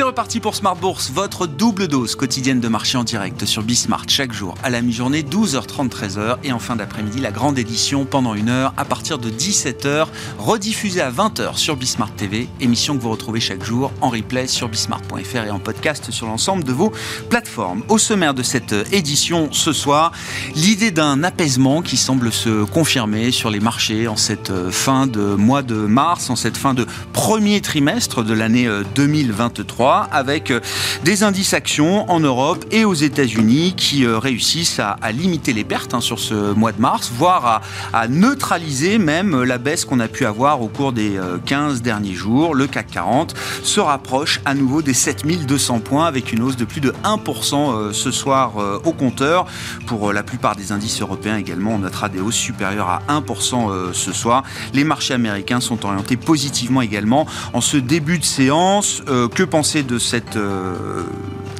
C'est reparti pour Smart Bourse, votre double dose quotidienne de marché en direct sur Bismart chaque jour à la mi-journée, 12h30, 13h et en fin d'après-midi, la grande édition pendant une heure à partir de 17h, rediffusée à 20h sur Bismart TV, émission que vous retrouvez chaque jour en replay sur bismart.fr et en podcast sur l'ensemble de vos plateformes. Au sommaire de cette édition ce soir, l'idée d'un apaisement qui semble se confirmer sur les marchés en cette fin de mois de mars, en cette fin de premier trimestre de l'année 2023, avec des indices actions en Europe et aux États-Unis qui euh, réussissent à, limiter les pertes hein, sur ce mois de mars, voire à, neutraliser même la baisse qu'on a pu avoir au cours des 15 euh, derniers jours. Le CAC 40 se rapproche à nouveau des 7200 points avec une hausse de plus de 1% euh, ce soir au compteur. Pour la plupart des indices européens également, on notera des hausses supérieures à 1% ce soir. Les marchés américains sont orientés positivement également en ce début de séance. que penser de cette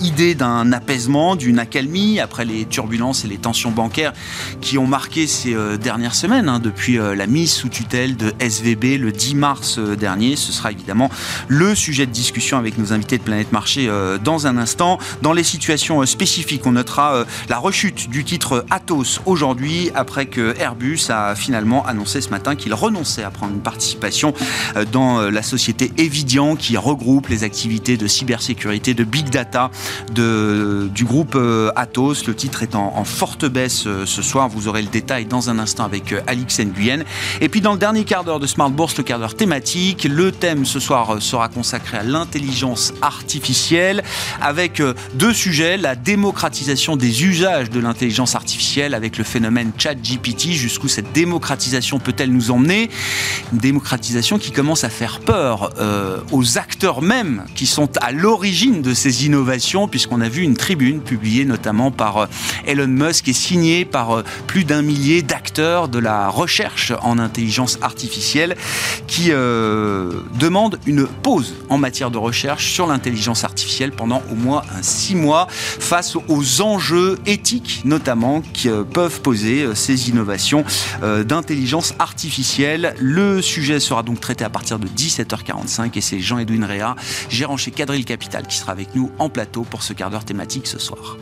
idée d'un apaisement, d'une accalmie après les turbulences et les tensions bancaires qui ont marqué ces euh, dernières semaines, hein, depuis euh, la mise sous tutelle de SVB le 10 mars euh, dernier. Ce sera évidemment le sujet de discussion avec nos invités de Planète Marché dans un instant. Dans les situations spécifiques, on notera la rechute du titre Atos aujourd'hui après que Airbus a finalement annoncé ce matin qu'il renonçait à prendre une participation dans la société Evidian qui regroupe les activités de cybersécurité, de big data de, du groupe euh, Atos. Le titre est en, forte baisse euh, ce soir. Vous aurez le détail dans un instant avec euh, Alix Nguyen. Et puis dans le dernier quart d'heure de Smart Bourse, le quart d'heure thématique, le thème ce soir sera consacré à l'intelligence artificielle avec deux sujets. La démocratisation des usages de l'intelligence artificielle avec le phénomène ChatGPT. Jusqu'où cette démocratisation peut-elle nous emmener? Une démocratisation qui commence à faire peur aux acteurs mêmes qui sont à l'origine de ces innovations puisqu'on a vu une tribune publiée notamment par euh, Elon Musk et signée par euh, plus d'un millier d'acteurs de la recherche en intelligence artificielle qui euh, demandent une pause en matière de recherche sur l'intelligence artificielle pendant au moins six mois face aux enjeux éthiques notamment qui peuvent poser ces innovations d'intelligence artificielle. Le sujet sera donc traité à partir de 17h45 et c'est Jean-Edwin Réa, gérant chez Capital, qui sera avec nous en plateau pour ce quart d'heure thématique ce soir.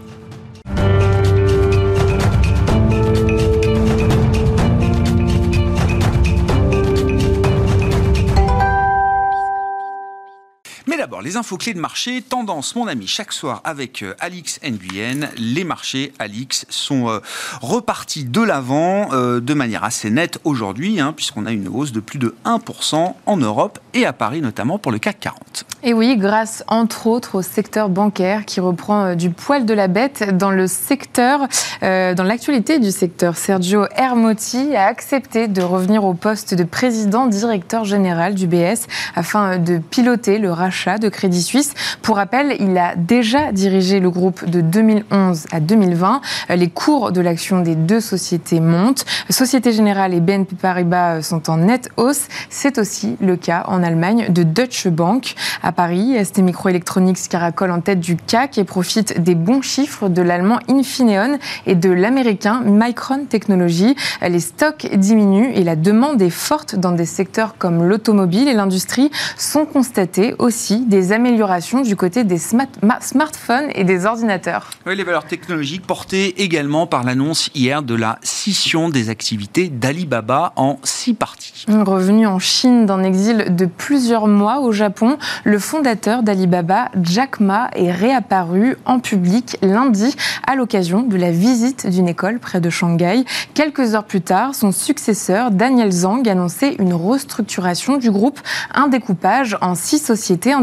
Les infos clés de marché, tendance, mon ami, chaque soir avec euh, Alix Nguyen. Les marchés, Alix, sont euh, repartis de l'avant euh, de manière assez nette aujourd'hui, hein, puisqu'on a une hausse de plus de 1% en Europe et à Paris, notamment pour le CAC 40. Et oui, grâce entre autres au secteur bancaire qui reprend du poil de la bête dans le secteur, dans l'actualité du secteur. Sergio Hermotti a accepté de revenir au poste de président directeur général du BS afin de piloter le rachat de Crédit Suisse. Pour rappel, il a déjà dirigé le groupe de 2011 à 2020. Les cours de l'action des deux sociétés montent. Société Générale et BNP Paribas sont en nette hausse. C'est aussi le cas en Allemagne de Deutsche Bank. À Paris, ST Microelectronics caracole en tête du CAC et profite des bons chiffres de l'allemand Infineon et de l'américain Micron Technology. Les stocks diminuent et la demande est forte dans des secteurs comme l'automobile et l'industrie sont constatés aussi des améliorations du côté des smartphones et des ordinateurs. Oui, les valeurs technologiques portées également par l'annonce hier de la scission des activités d'Alibaba en six parties. Revenu en Chine d'un exil de plusieurs mois au Japon, le fondateur d'Alibaba, Jack Ma, est réapparu en public lundi à l'occasion de la visite d'une école près de Shanghai. Quelques heures plus tard, son successeur, Daniel Zhang, annonçait une restructuration du groupe, un découpage en six sociétés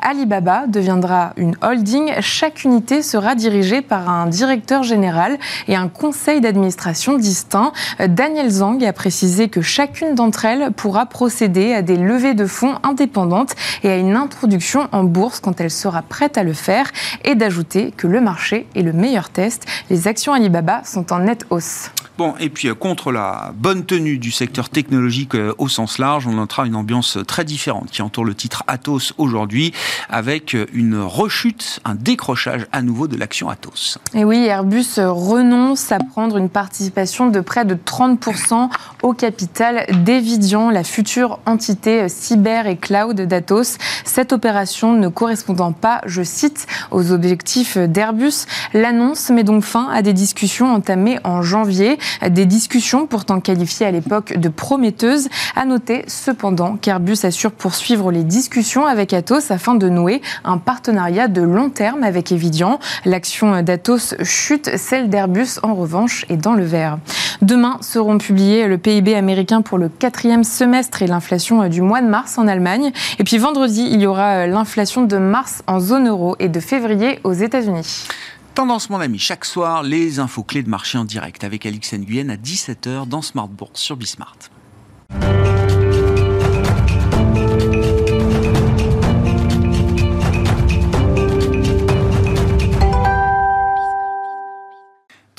Alibaba deviendra une holding. Chaque unité sera dirigée par un directeur général et un conseil d'administration distinct. Daniel Zhang a précisé que chacune d'entre elles pourra procéder à des levées de fonds indépendantes et à une introduction en bourse quand elle sera prête à le faire et d'ajouter que le marché est le meilleur test. Les actions Alibaba sont en nette hausse. Bon, et puis euh, contre la bonne tenue du secteur technologique euh, au sens large, on notera une ambiance très différente qui entoure le titre Atos aujourd'hui aujourd'hui avec une rechute, un décrochage à nouveau de l'action Atos. Et oui, Airbus renonce à prendre une participation de près de 30% au capital d'Evidian, la future entité cyber et cloud d'Atos. Cette opération ne correspondant pas, je cite, aux objectifs d'Airbus. L'annonce met donc fin à des discussions entamées en janvier, des discussions pourtant qualifiées à l'époque de prometteuses. À noter cependant qu'Airbus assure poursuivre les discussions avec Afin de nouer un partenariat de long terme avec Evidian. L'action d'Atos chute, celle d'Airbus en revanche est dans le vert. Demain seront publiés le PIB américain pour le quatrième semestre et l'inflation du mois de mars en Allemagne. Et puis vendredi, il y aura l'inflation de mars en zone euro et de février aux États-Unis. Tendance, mon ami, chaque soir, les infos clés de marché en direct avec Alix Nguyen à 17h dans Smart Bourse sur Bismart.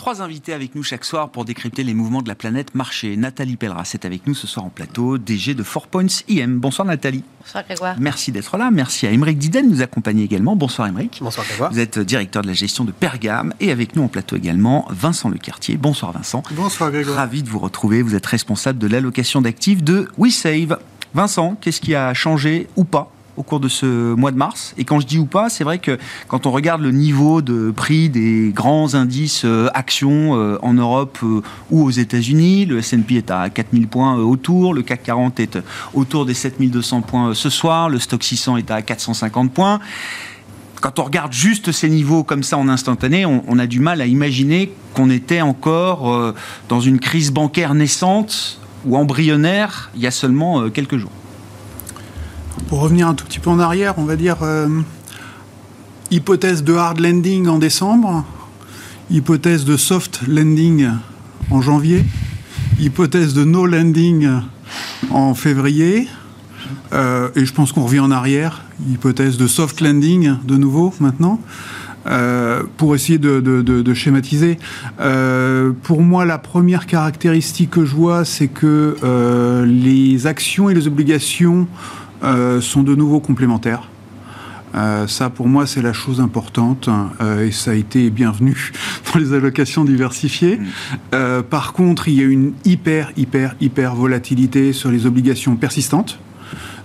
Trois invités avec nous chaque soir pour décrypter les mouvements de la planète marché. Nathalie Pelleras est avec nous ce soir en plateau, DG de 4 Points IM. Bonsoir Nathalie. Bonsoir Grégoire. Merci d'être là. Merci à Émeric Diden de nous accompagner également. Bonsoir Émeric. Bonsoir Grégoire. Vous êtes directeur de la gestion de Pergame et avec nous en plateau également Vincent Lecartier. Bonsoir Vincent. Bonsoir Grégoire. Ravi de vous retrouver. Vous êtes responsable de l'allocation d'actifs de WeSave. Vincent, qu'est-ce qui a changé ou pas? Au cours de ce mois de mars. Et quand je dis ou pas, c'est vrai que quand on regarde le niveau de prix des grands indices euh, actions euh, en Europe euh, ou aux États-Unis, le S&P est à 4000 points autour, le CAC 40 est autour des 7200 points ce soir, le Stock 600 est à 450 points quand on regarde juste ces niveaux comme ça en instantané, on, a du mal à imaginer qu'on était encore dans une crise bancaire naissante ou embryonnaire il y a seulement quelques jours. Pour revenir un tout petit peu en arrière, on va dire euh, hypothèse de hard landing en décembre, hypothèse de soft landing en janvier, hypothèse de no landing en février, euh, et je pense qu'on revient en arrière, hypothèse de soft landing de nouveau maintenant. Euh, pour essayer de, schématiser. pour moi, la première caractéristique que je vois, c'est que les actions et les obligations sont de nouveau complémentaires. Euh, ça, pour moi, c'est la chose importante euh, et ça a été bienvenu dans les allocations diversifiées. Mm. par contre, il y a une hyper, hyper, hyper volatilité sur les obligations persistantes.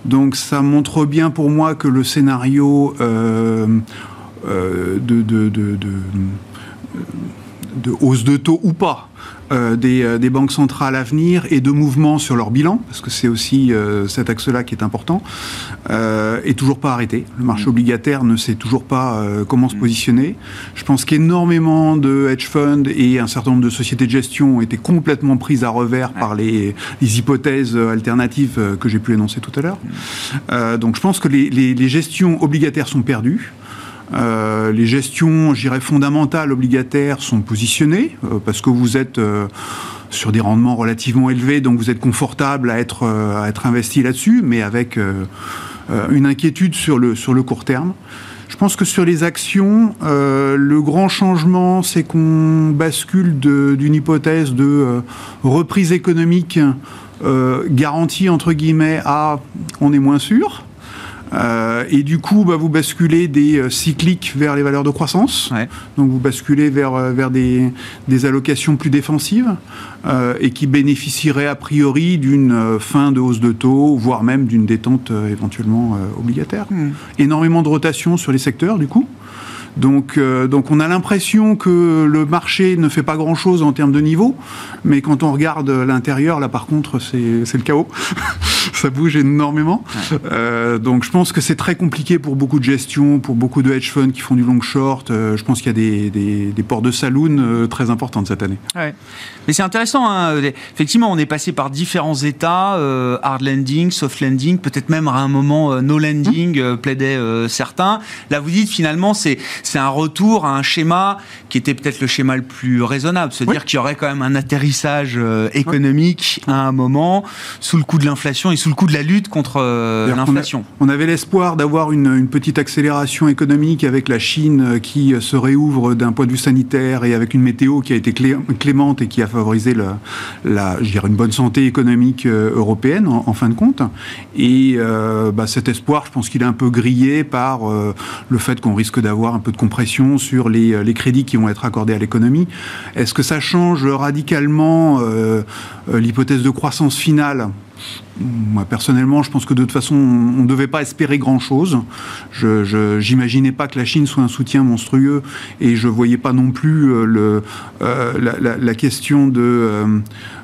Donc, ça montre bien pour moi que le scénario de, de, de, hausse de taux ou pas euh, euh, des, banques centrales à venir et de mouvements sur leur bilan, parce que c'est aussi euh, cet axe-là qui est important, est toujours pas arrêté. Le marché mm. obligataire ne sait toujours pas comment se mm. positionner. Je pense qu'énormément de hedge funds et un certain nombre de sociétés de gestion ont été complètement prises à revers par les, hypothèses alternatives que j'ai pu énoncer tout à l'heure. Mm. donc je pense que les, les gestions obligataires sont perdues. Euh, les gestions, j'irais, fondamentales, obligataires sont positionnées euh, parce que vous êtes euh, sur des rendements relativement élevés, donc vous êtes confortable à être, investi là-dessus, mais avec une inquiétude sur le court terme. Je pense que sur les actions, le grand changement, c'est qu'on bascule d'une hypothèse de reprise économique garantie, entre guillemets, à on est moins sûr. Euh, et du coup, bah, vous basculez des euh, cycliques vers les valeurs de croissance. Donc vous basculez vers, euh, vers des, des allocations plus défensives et qui bénéficieraient a priori d'une fin de hausse de taux, voire même d'une détente éventuellement obligataire. Hmm. Énormément de rotation sur les secteurs, du coup. Donc, donc on a l'impression que le marché ne fait pas grand-chose en termes de niveau, mais quand on regarde l'intérieur, là par contre, c'est le chaos. ça bouge énormément. Euh, donc je pense que c'est très compliqué pour beaucoup de gestions, pour beaucoup de hedge funds qui font du long short. Euh, je pense qu'il y a des, des, ports de saloon euh, très importantes cette année. Mais c'est intéressant. Hein. Effectivement, on est passé par différents états, hard landing, soft landing, peut-être même à un moment no landing, mmh. plaidaient certains. Là, vous dites finalement, c'est c'est un retour à un schéma qui était peut-être le schéma le plus raisonnable, se dire qu'il y aurait quand même un atterrissage économique à un moment sous le coup de l'inflation et sous le coup de la lutte contre l'inflation. On, avait l'espoir d'avoir une, petite accélération économique avec la Chine qui se réouvre d'un point de vue sanitaire et avec une météo qui a été clémente et qui a favorisé la, je dirais une bonne santé économique européenne en, fin de compte. Et bah, cet espoir, je pense qu'il est un peu grillé par le fait qu'on risque d'avoir un peu de compression sur les, les crédits qui vont être accordés à l'économie. Est-ce que ça change radicalement euh, euh, l'hypothèse de croissance finale? Moi, personnellement, je pense que de toute façon, on ne devait pas espérer grand-chose. Je n'imaginais pas que la Chine soit un soutien monstrueux et je ne voyais pas non plus euh, la, question de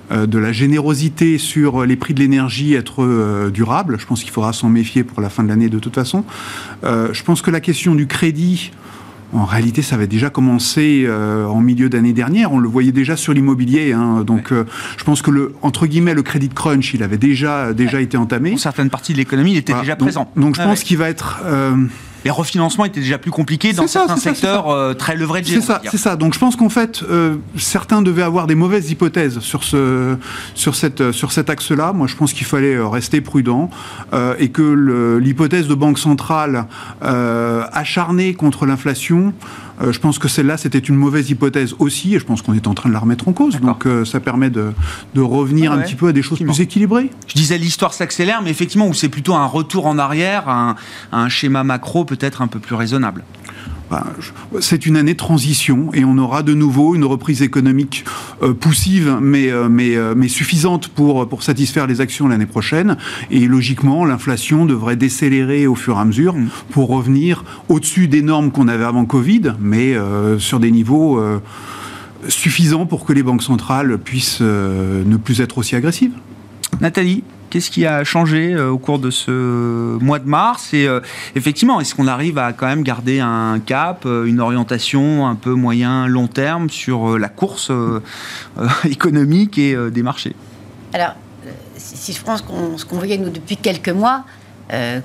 la générosité sur les prix de l'énergie être durable. Je pense qu'il faudra s'en méfier pour la fin de l'année de toute façon. je pense que la question du crédit en réalité, ça avait déjà commencé euh, en milieu d'année dernière. On le voyait déjà sur l'immobilier. Hein. donc, euh, je pense que le entre guillemets le crédit crunch, il avait déjà déjà été entamé. Pour certaines parties de l'économie, il était déjà présent. Donc, je pense qu'il va être euh, les refinancements étaient déjà plus compliqués dans certains secteurs euh, très leveragés. C'est ça, c'est ça. Donc je pense qu'en fait, euh, certains devaient avoir des mauvaises hypothèses sur, ce, sur, cette, sur cet axe-là. Moi, je pense qu'il fallait euh, rester prudent et que l'hypothèse de banque centrale acharnée contre l'inflation, je pense que celle-là, c'était une mauvaise hypothèse aussi, et je pense qu'on est en train de la remettre en cause. Donc ça permet de, de revenir un petit peu à des choses plus équilibrées. Je disais l'histoire s'accélère, mais effectivement, où c'est plutôt un retour en arrière, un, un schéma macro peut-être un peu plus raisonnable c'est une année de transition et on aura de nouveau une reprise économique euh, poussive mais, euh, mais, euh, mais suffisante pour, pour satisfaire les actions l'année prochaine. Et logiquement, l'inflation devrait décélérer au fur et à mesure mm. pour revenir au-dessus des normes qu'on avait avant Covid, mais sur des niveaux suffisants pour que les banques centrales puissent ne plus être aussi agressives. Nathalie Qu'est-ce qui a changé euh, au cours de ce mois de mars Et euh, effectivement, est-ce qu'on arrive à quand même garder un cap, euh, une orientation un peu moyen, long terme sur la course économique et des marchés? Alors, si je prends ce qu'on voyait nous depuis quelques mois,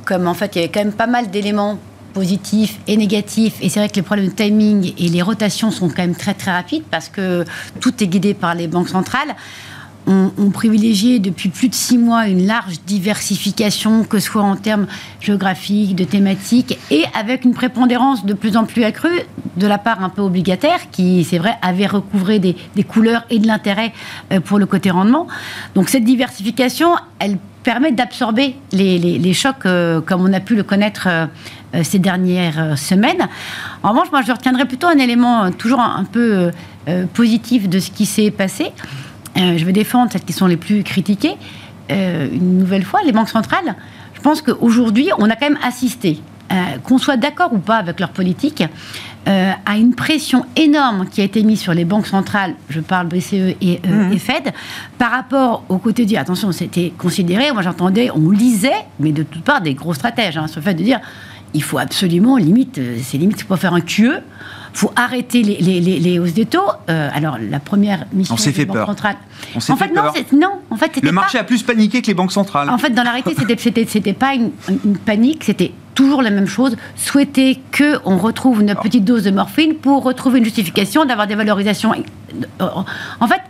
comme en fait il y avait quand même pas mal d'éléments positifs et négatifs. Et c'est vrai que les problèmes de timing et les rotations sont quand même très très rapides parce que tout est guidé par les banques centrales on, privilégié depuis plus de six mois une large diversification, que ce soit en termes géographiques, de thématiques, et avec une prépondérance de plus en plus accrue de la part un peu obligataire, qui, c'est vrai, avait recouvré des, couleurs et de l'intérêt euh, pour le côté rendement. Donc cette diversification, elle permet d'absorber les, chocs euh, comme on a pu le connaître euh, ces dernières semaines. En revanche, moi, je retiendrai plutôt un élément toujours un peu positif de ce qui s'est passé. Euh, je vais défendre celles qui sont les plus critiquées. Euh, une nouvelle fois, les banques centrales, je pense qu'aujourd'hui, on a quand même assisté, euh, qu'on soit d'accord ou pas avec leur politique, à une pression énorme qui a été mise sur les banques centrales, je parle BCE et, mmh. Fed, par rapport au côté dire, attention, c'était considéré, moi j'entendais, on lisait, mais de toutes parts, des gros stratèges, hein, sur le fait de dire, il faut absolument, limite, c'est limite pour faire un QE, faut arrêter les, les, les, hausses des taux. Euh, alors, la première mission on s'est fait peur. centrale. On s'est en fait, non, non, en fait, le marché a plus paniqué que les banques centrales. En fait, dans la réalité, c'était, pas une, panique, c'était toujours la même chose. Souhaiter que on retrouve une petite dose de morphine pour retrouver une justification d'avoir des valorisations. Euh, en fait,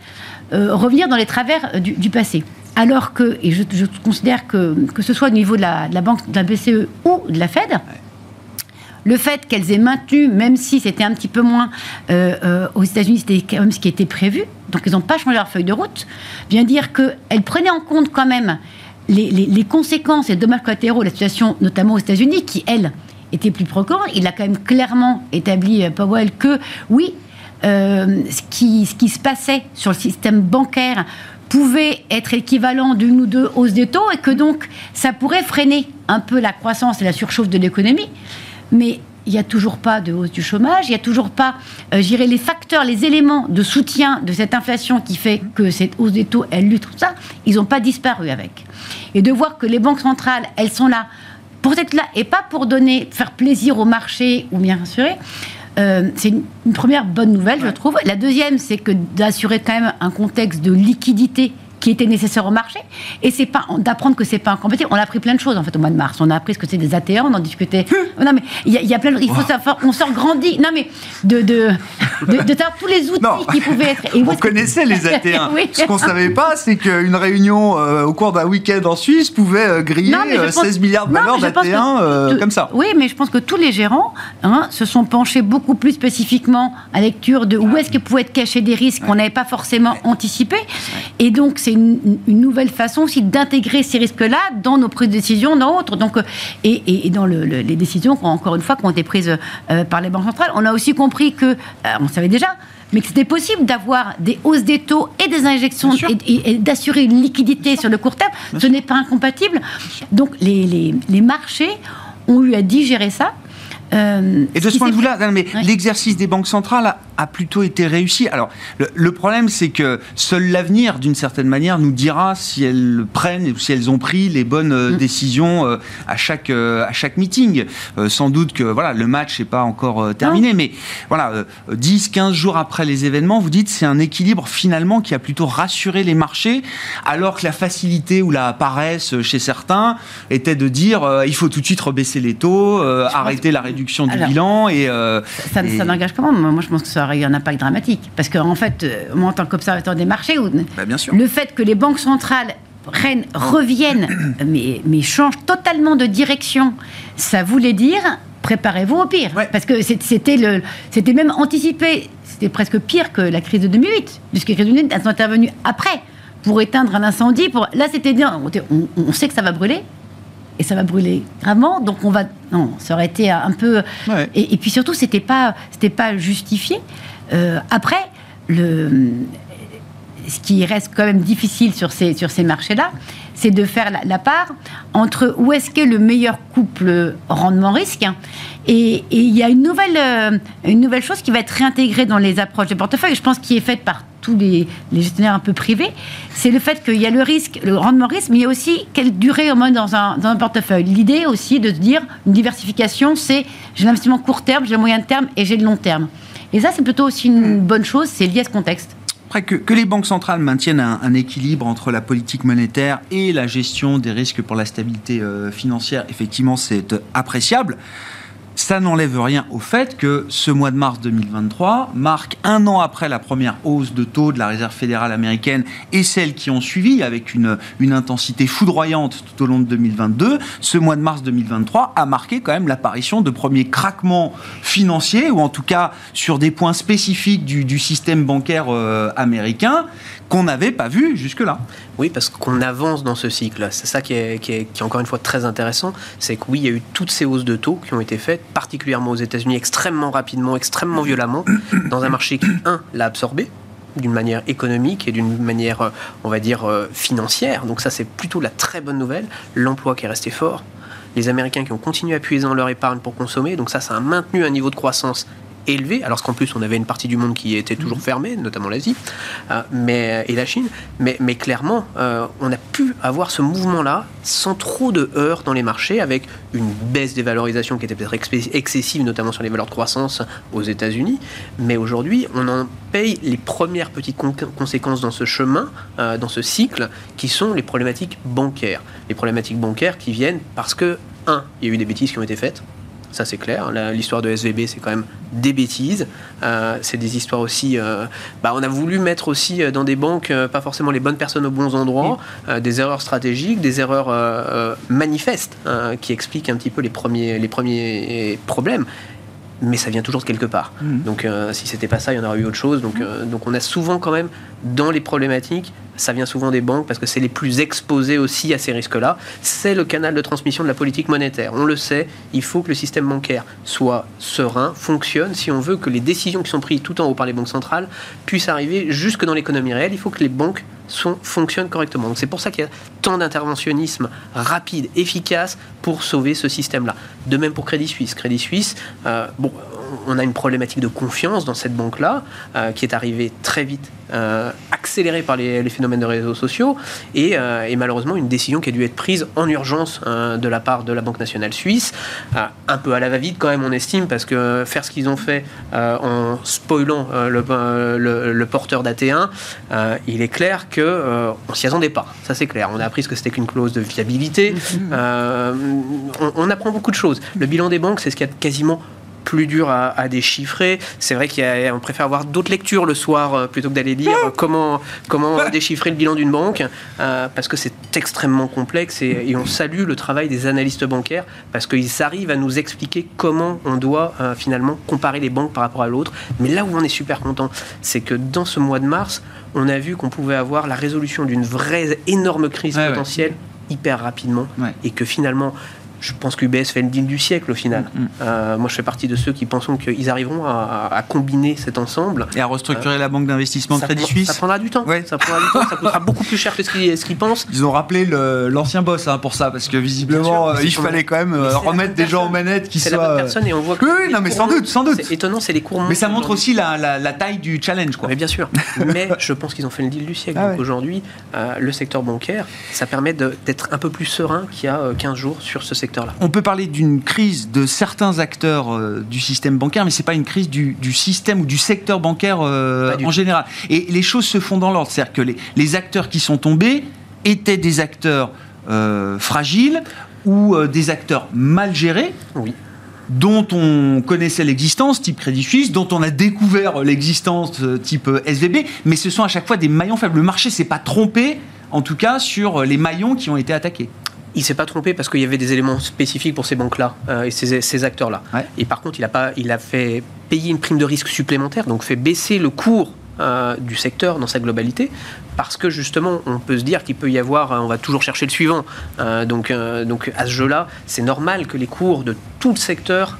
euh, revenir dans les travers du, passé. Alors que, et je, considère que que ce soit au niveau de la, de la banque, de la BCE ou de la Fed. Le fait qu'elles aient maintenu, même si c'était un petit peu moins euh, euh, aux États-Unis, c'était quand même ce qui était prévu, donc ils n'ont pas changé leur feuille de route, vient dire qu'elles prenaient en compte quand même les, conséquences et les dommages collatéraux de la situation, notamment aux États-Unis, qui, elles, étaient plus préoccupantes. Il a quand même clairement établi, euh, Powell, que oui, ce, qui, ce qui se passait sur le système bancaire pouvait être équivalent d'une ou deux hausses des taux et que donc ça pourrait freiner un peu la croissance et la surchauffe de l'économie mais il n'y a toujours pas de hausse du chômage, il n'y a toujours pas, euh, j'irai les facteurs, les éléments de soutien de cette inflation qui fait que cette hausse des taux, elle lutte, tout ça, ils n'ont pas disparu avec. Et de voir que les banques centrales, elles sont là pour être là et pas pour donner, faire plaisir au marché ou bien assurer. Euh, c'est une, première bonne nouvelle, je trouve. La deuxième, c'est que d'assurer quand même un contexte de liquidité qui était nécessaire au marché. Et c'est pas d'apprendre que c'est pas incompatible. On a appris plein de choses en fait au mois de mars. On a appris ce que c'est des AT1, on en discutait. non mais il y, a plein de, il faut savoir, on sort grandi. Non mais de de de, de, tous les outils qui pouvaient être. Et on connaissait les AT1. Ce qu'on savait pas, c'est qu'une réunion euh, au cours d'un week-end en Suisse pouvait euh, griller 16 euh, milliards de valeurs d'AT1 comme ça. Oui, mais je pense que tous les gérants hein, se sont penchés beaucoup plus spécifiquement à lecture de où est-ce que pouvaient être cachés des risques qu'on n'avait pas forcément anticipés. Et donc c'est une, nouvelle façon aussi d'intégrer ces risques-là dans nos prises de décision, dans autres. Donc, euh, et, dans les décisions, encore une fois, qui ont été prises euh, par les banques centrales. On a aussi compris que, euh, on savait déjà, mais que c'était possible d'avoir des hausses des taux et des injections et, d'assurer une liquidité sur le court terme. Ce n'est pas incompatible. Donc les, les marchés ont eu à digérer ça. Euh, et de ce point de vue-là, mais l'exercice des banques centrales a, plutôt été réussi. Alors, le, problème, c'est que seul l'avenir, d'une certaine manière, nous dira si elles prennent ou si elles ont pris les bonnes euh, mm. décisions euh, à chaque à chaque meeting. sans doute que voilà, le match n'est pas encore terminé, mais voilà, 10, 15 jours après les événements, vous dites c'est un équilibre finalement qui a plutôt rassuré les marchés, alors que la facilité ou la paresse chez certains était de dire il faut tout de suite rebaisser les taux, arrêter la réduction du bilan et, euh, ça, n'engage comment Moi, je pense que ça aurait eu un impact dramatique. Parce qu'en en fait, euh, moi, en tant qu'observateur des marchés, bah, bien sûr. le fait que les banques centrales reviennent, mais, mais changent totalement de direction, ça voulait dire préparez-vous au pire. Parce que c'était le, c'était même anticipé. C'était presque pire que la crise de 2008, puisque la crise de 2008 est intervenue après pour éteindre un incendie. Pour... Là, c'était bien. On, on, sait que ça va brûler et ça va brûler gravement. Donc on va non, ça aurait été un peu et, puis surtout c'était pas c'était pas justifié. Euh, après le ce qui reste quand même difficile sur ces, sur ces marchés-là, c'est de faire la, part entre où est-ce qu'est le meilleur couple rendement-risque. Et, il y a une nouvelle, euh, une nouvelle chose qui va être réintégrée dans les approches de portefeuille, je pense qui est faite par tous les, gestionnaires un peu privés, c'est le fait qu'il y a le risque, le rendement risque, mais il y a aussi quelle durée au moins dans un, dans un portefeuille. L'idée aussi de se dire, une diversification, c'est j'ai l'investissement court terme, j'ai le moyen terme et j'ai le long terme. Et ça, c'est plutôt aussi une bonne chose, c'est lié à ce contexte. Après, que, que, les banques centrales maintiennent un, équilibre entre la politique monétaire et la gestion des risques pour la stabilité euh, financière, effectivement, c'est appréciable ça n'enlève rien au fait que ce mois de mars 2023 marque un an après la première hausse de taux de la Réserve fédérale américaine et celles qui ont suivi avec une, intensité foudroyante tout au long de 2022. Ce mois de mars 2023 a marqué quand même l'apparition de premiers craquements financiers ou en tout cas sur des points spécifiques du, du système bancaire euh, américain qu'on n'avait pas vu jusque-là. Oui, parce qu'on avance dans ce cycle. C'est ça qui est, qui, est, qui est, encore une fois très intéressant. C'est que oui, il y a eu toutes ces hausses de taux qui ont été faites, particulièrement aux États-Unis, extrêmement rapidement, extrêmement violemment, dans un marché qui, un, l'a absorbé d'une manière économique et d'une manière, euh, on va dire, euh, financière. Donc ça, c'est plutôt la très bonne nouvelle. L'emploi qui est resté fort, les Américains qui ont continué à puiser dans leur épargne pour consommer. Donc ça, ça a maintenu un niveau de croissance élevé, alors qu'en plus on avait une partie du monde qui était toujours mhm. fermée, notamment l'Asie euh, mais, et la Chine, mais, mais clairement euh, on a pu avoir ce mouvement-là sans trop de heurts dans les marchés, avec une baisse des valorisations qui était peut-être excessive, notamment sur les valeurs de croissance aux États-Unis, mais aujourd'hui on en paye les premières petites conséquences dans ce chemin, euh, dans ce cycle, qui sont les problématiques bancaires. Les problématiques bancaires qui viennent parce que, un, il y a eu des bêtises qui ont été faites, ça c'est clair. L'histoire de SVB, c'est quand même des bêtises. Euh, c'est des histoires aussi. Euh, bah, on a voulu mettre aussi euh, dans des banques pas forcément les bonnes personnes aux bons endroits, des erreurs stratégiques, des erreurs manifestes qui expliquent un petit peu les premiers, les premiers problèmes mais ça vient toujours de quelque part. Mmh. Donc si c'était pas ça, il y en aurait eu autre chose. Donc, donc on a souvent quand même dans les problématiques ça vient souvent des banques parce que c'est les plus exposés aussi à ces risques-là. C'est le canal de transmission de la politique monétaire. On le sait, il faut que le système bancaire soit serein, fonctionne. Si on veut que les décisions qui sont prises tout en haut par les banques centrales puissent arriver jusque dans l'économie réelle, il faut que les banques sont, fonctionnent correctement. Donc c'est pour ça qu'il y a tant d'interventionnisme rapide, efficace pour sauver ce système-là. De même pour Crédit Suisse. Crédit Suisse, euh, bon, on a une problématique de confiance dans cette banque-là, qui est arrivée très vite, accélérée par les, phénomènes de réseaux sociaux, et, et, malheureusement une décision qui a dû être prise en urgence de la part de la Banque nationale suisse, un peu à la va-vite quand même, on estime, parce que faire ce qu'ils ont fait en spoilant le, le, le, porteur d'AT1, il est clair qu'on on s'y attendait pas. Ça c'est clair. On a appris ce que c'était qu'une clause de viabilité. on, on apprend beaucoup de choses. Le bilan des banques, c'est ce qui a quasiment plus dur à, déchiffrer. C'est vrai qu'on préfère avoir d'autres lectures le soir euh, plutôt que d'aller lire comment, comment déchiffrer le bilan d'une banque, euh, parce que c'est extrêmement complexe et, on salue le travail des analystes bancaires parce qu'ils arrivent à nous expliquer comment on doit euh, finalement comparer les banques par rapport à l'autre. Mais là où on est super content, c'est que dans ce mois de mars, on a vu qu'on pouvait avoir la résolution d'une vraie énorme crise potentielle hyper rapidement et que finalement je pense qu'UBS fait le deal du siècle au final. Mm, mm. Euh, moi, je fais partie de ceux qui pensent qu'ils arriveront à, combiner cet ensemble. Et à restructurer la banque d'investissement Crédit Suisse Ça prendra du temps. Ça prendra du temps. Ça coûtera beaucoup plus cher que ce qu'ils pensent. Ils ont rappelé l'ancien boss hein, pour ça, parce que visiblement, euh, il fallait quand même euh, remettre des gens aux manettes qui soient. C'est la bonne personne et on voit que. Oui, non, mais sans doute, sans doute. C'est étonnant, c'est les cours. Mais ça montre aussi la, taille du challenge, quoi. Mais bien sûr. mais je pense qu'ils ont fait le deal du siècle. Ah aujourd'hui, le secteur bancaire, ça permet d'être un peu plus serein qu'il y a 15 jours sur ce On peut parler d'une crise de certains acteurs euh, du système bancaire, mais c'est pas une crise du, système ou du secteur bancaire euh, en général. Et les choses se font dans l'ordre. C'est-à-dire que les, acteurs qui sont tombés étaient des acteurs euh, fragiles ou des acteurs mal gérés. Oui dont on connaissait l'existence, type Crédit Suisse, dont on a découvert l'existence, type SVB, mais ce sont à chaque fois des maillons faibles. Le marché s'est pas trompé, en tout cas, sur les maillons qui ont été attaqués il s'est pas trompé parce qu'il y avait des éléments spécifiques pour ces banques-là euh, et ces, acteurs-là. Et par contre, il a, pas, il a fait payer une prime de risque supplémentaire, donc fait baisser le cours euh, du secteur dans sa globalité, parce que justement, on peut se dire qu'il peut y avoir, euh, on va toujours chercher le suivant. donc, donc à ce jeu-là, c'est normal que les cours de tout le secteur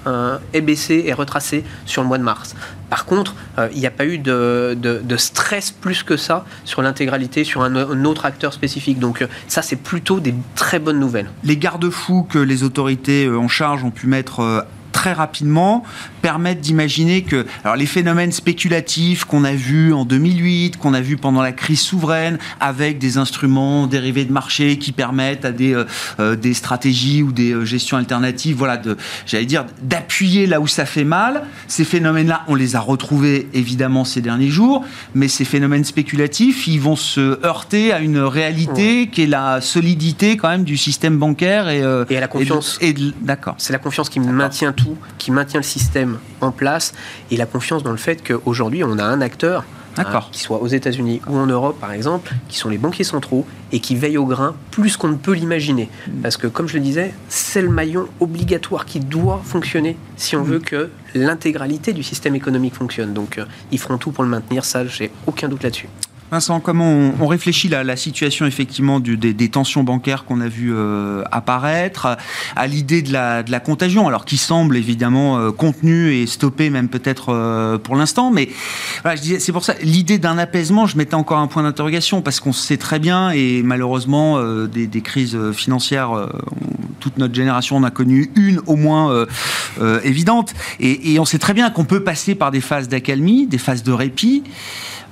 aient baissé et retracé sur le mois de mars. Par contre, euh, il n'y a pas eu de, stress plus que ça sur l'intégralité, sur un, autre acteur spécifique. Donc euh, ça, c'est plutôt des très bonnes nouvelles. Les garde-fous que les autorités euh, en charge ont pu mettre très rapidement permettent d'imaginer que alors les phénomènes spéculatifs qu'on a vus en 2008, qu'on a vus pendant la crise souveraine, avec des instruments dérivés de marché qui permettent à des, euh, euh, des stratégies ou des euh, gestions alternatives, voilà, de, j'allais dire, d'appuyer là où ça fait mal. Ces phénomènes-là, on les a retrouvés évidemment ces derniers jours, mais ces phénomènes spéculatifs, ils vont se heurter à une réalité qui est la solidité quand même du système bancaire et, et à la confiance. Et, d'accord. C'est la confiance qui maintient tout qui maintient le système en place et la confiance dans le fait qu'aujourd'hui, on a un acteur hein, qui soit aux États-Unis ou en Europe, par exemple, qui sont les banquiers centraux et qui veillent au grain plus qu'on ne peut l'imaginer. Mm. Parce que, comme je le disais, c'est le maillon obligatoire qui doit fonctionner si on mm. veut que l'intégralité du système économique fonctionne. Donc, euh, ils feront tout pour le maintenir, ça, j'ai aucun doute là-dessus. Vincent, comment on, réfléchit la, la situation effectivement des, tensions bancaires qu'on a vu euh, apparaître, à l'idée de la, contagion, alors qui semble évidemment euh, contenue et stoppée même peut-être euh, pour l'instant, mais voilà, c'est pour ça l'idée d'un apaisement, je mettais encore un point d'interrogation parce qu'on sait très bien et malheureusement des, crises financières, toute notre génération en a connu une au moins évidente, et, et on sait très bien qu'on peut passer par des phases d'accalmie, des phases de répit.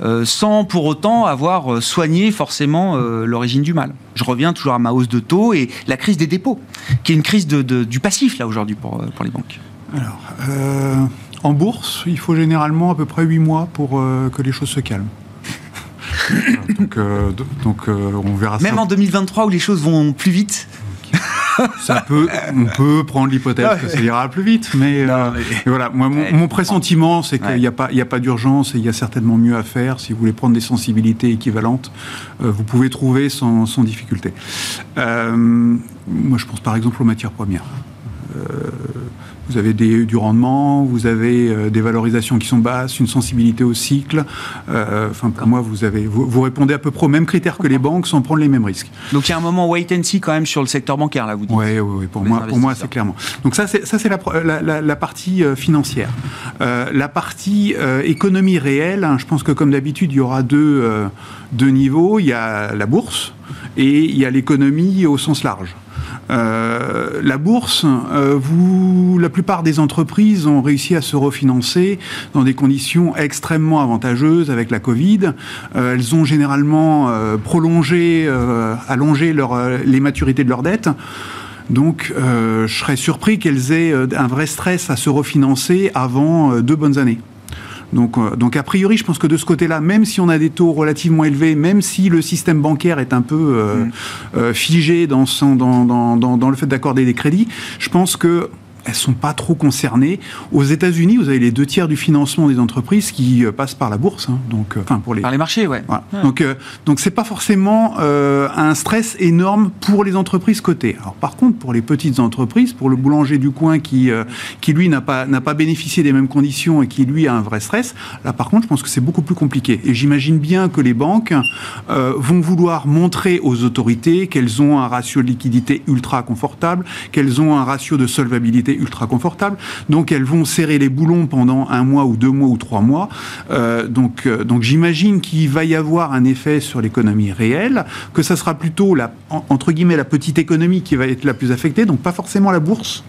Euh, sans pour autant avoir euh, soigné forcément euh, l'origine du mal. Je reviens toujours à ma hausse de taux et la crise des dépôts, qui est une crise de, du passif là aujourd'hui pour, pour les banques. Alors, en bourse, il faut généralement à peu près 8 mois pour que les choses se calment. donc, donc on verra Même en 2023 où les choses vont plus vite ça peut, on peut prendre l'hypothèse que ça ira plus vite, mais, euh, voilà. mon, pressentiment, c'est qu'il n'y a pas, il a pas d'urgence et il y a certainement mieux à faire. Si vous voulez prendre des sensibilités équivalentes, euh, vous pouvez trouver sans, difficulté. Euh, moi, je pense par exemple aux matières premières vous avez du rendement, vous avez euh, des valorisations qui sont basses, une sensibilité au cycle. Euh, enfin, pour moi, vous, avez, vous, répondez à peu près aux mêmes critères que les banques sans prendre les mêmes risques. Donc il y a un moment wait and see quand même sur le secteur bancaire, là, vous dites Oui, oui, pour, moi, pour moi, c'est clairement. Donc ça, c'est, ça, c'est la, la, partie euh, financière. la partie économie réelle, hein, je pense que comme d'habitude, il y aura deux, deux niveaux. Il y a la bourse et il y a l'économie au sens large. Euh, la bourse, euh, vous, la plupart des entreprises ont réussi à se refinancer dans des conditions extrêmement avantageuses avec la Covid. Euh, elles ont généralement prolongé, allongé les maturités de leurs dettes. Donc, je serais surpris qu'elles aient un vrai stress à se refinancer avant deux bonnes années. Donc, euh, donc, a priori, je pense que de ce côté-là, même si on a des taux relativement élevés, même si le système bancaire est un peu euh, mm. euh, figé dans, son, dans, dans, dans, le fait d'accorder des crédits, je pense que elles sont pas trop concernées. Aux États-Unis, vous avez les deux tiers du financement des entreprises qui euh, passent par la bourse, hein. donc euh, enfin pour les par les marchés, ouais. Donc euh, donc c'est pas forcément un stress énorme pour les entreprises cotées. Alors par contre, pour les petites entreprises, pour le boulanger du coin qui qui lui n'a pas n'a pas bénéficié des mêmes conditions et qui lui a un vrai stress, là par contre, je pense que c'est beaucoup plus compliqué. Et j'imagine bien que les banques vont vouloir montrer aux autorités qu'elles ont un ratio de liquidité ultra confortable, qu'elles ont un ratio de solvabilité ultra confortable. Donc elles vont serrer les boulons pendant un mois ou deux mois ou trois mois. Euh, donc euh, donc j'imagine qu'il va y avoir un effet sur l'économie réelle, que ça sera plutôt la entre guillemets la petite économie qui va être la plus affectée, donc pas forcément la bourse.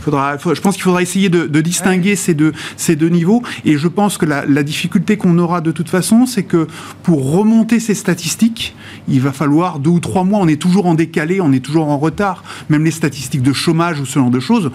Faudra, je pense qu'il faudra essayer de, distinguer ces, deux, ces deux niveaux. Et je pense que la, la difficulté qu'on aura de toute façon, c'est que pour remonter ces statistiques, il va falloir deux ou trois mois. On est toujours en décalé, on est toujours en retard. Même les statistiques de chômage ou ce genre de choses.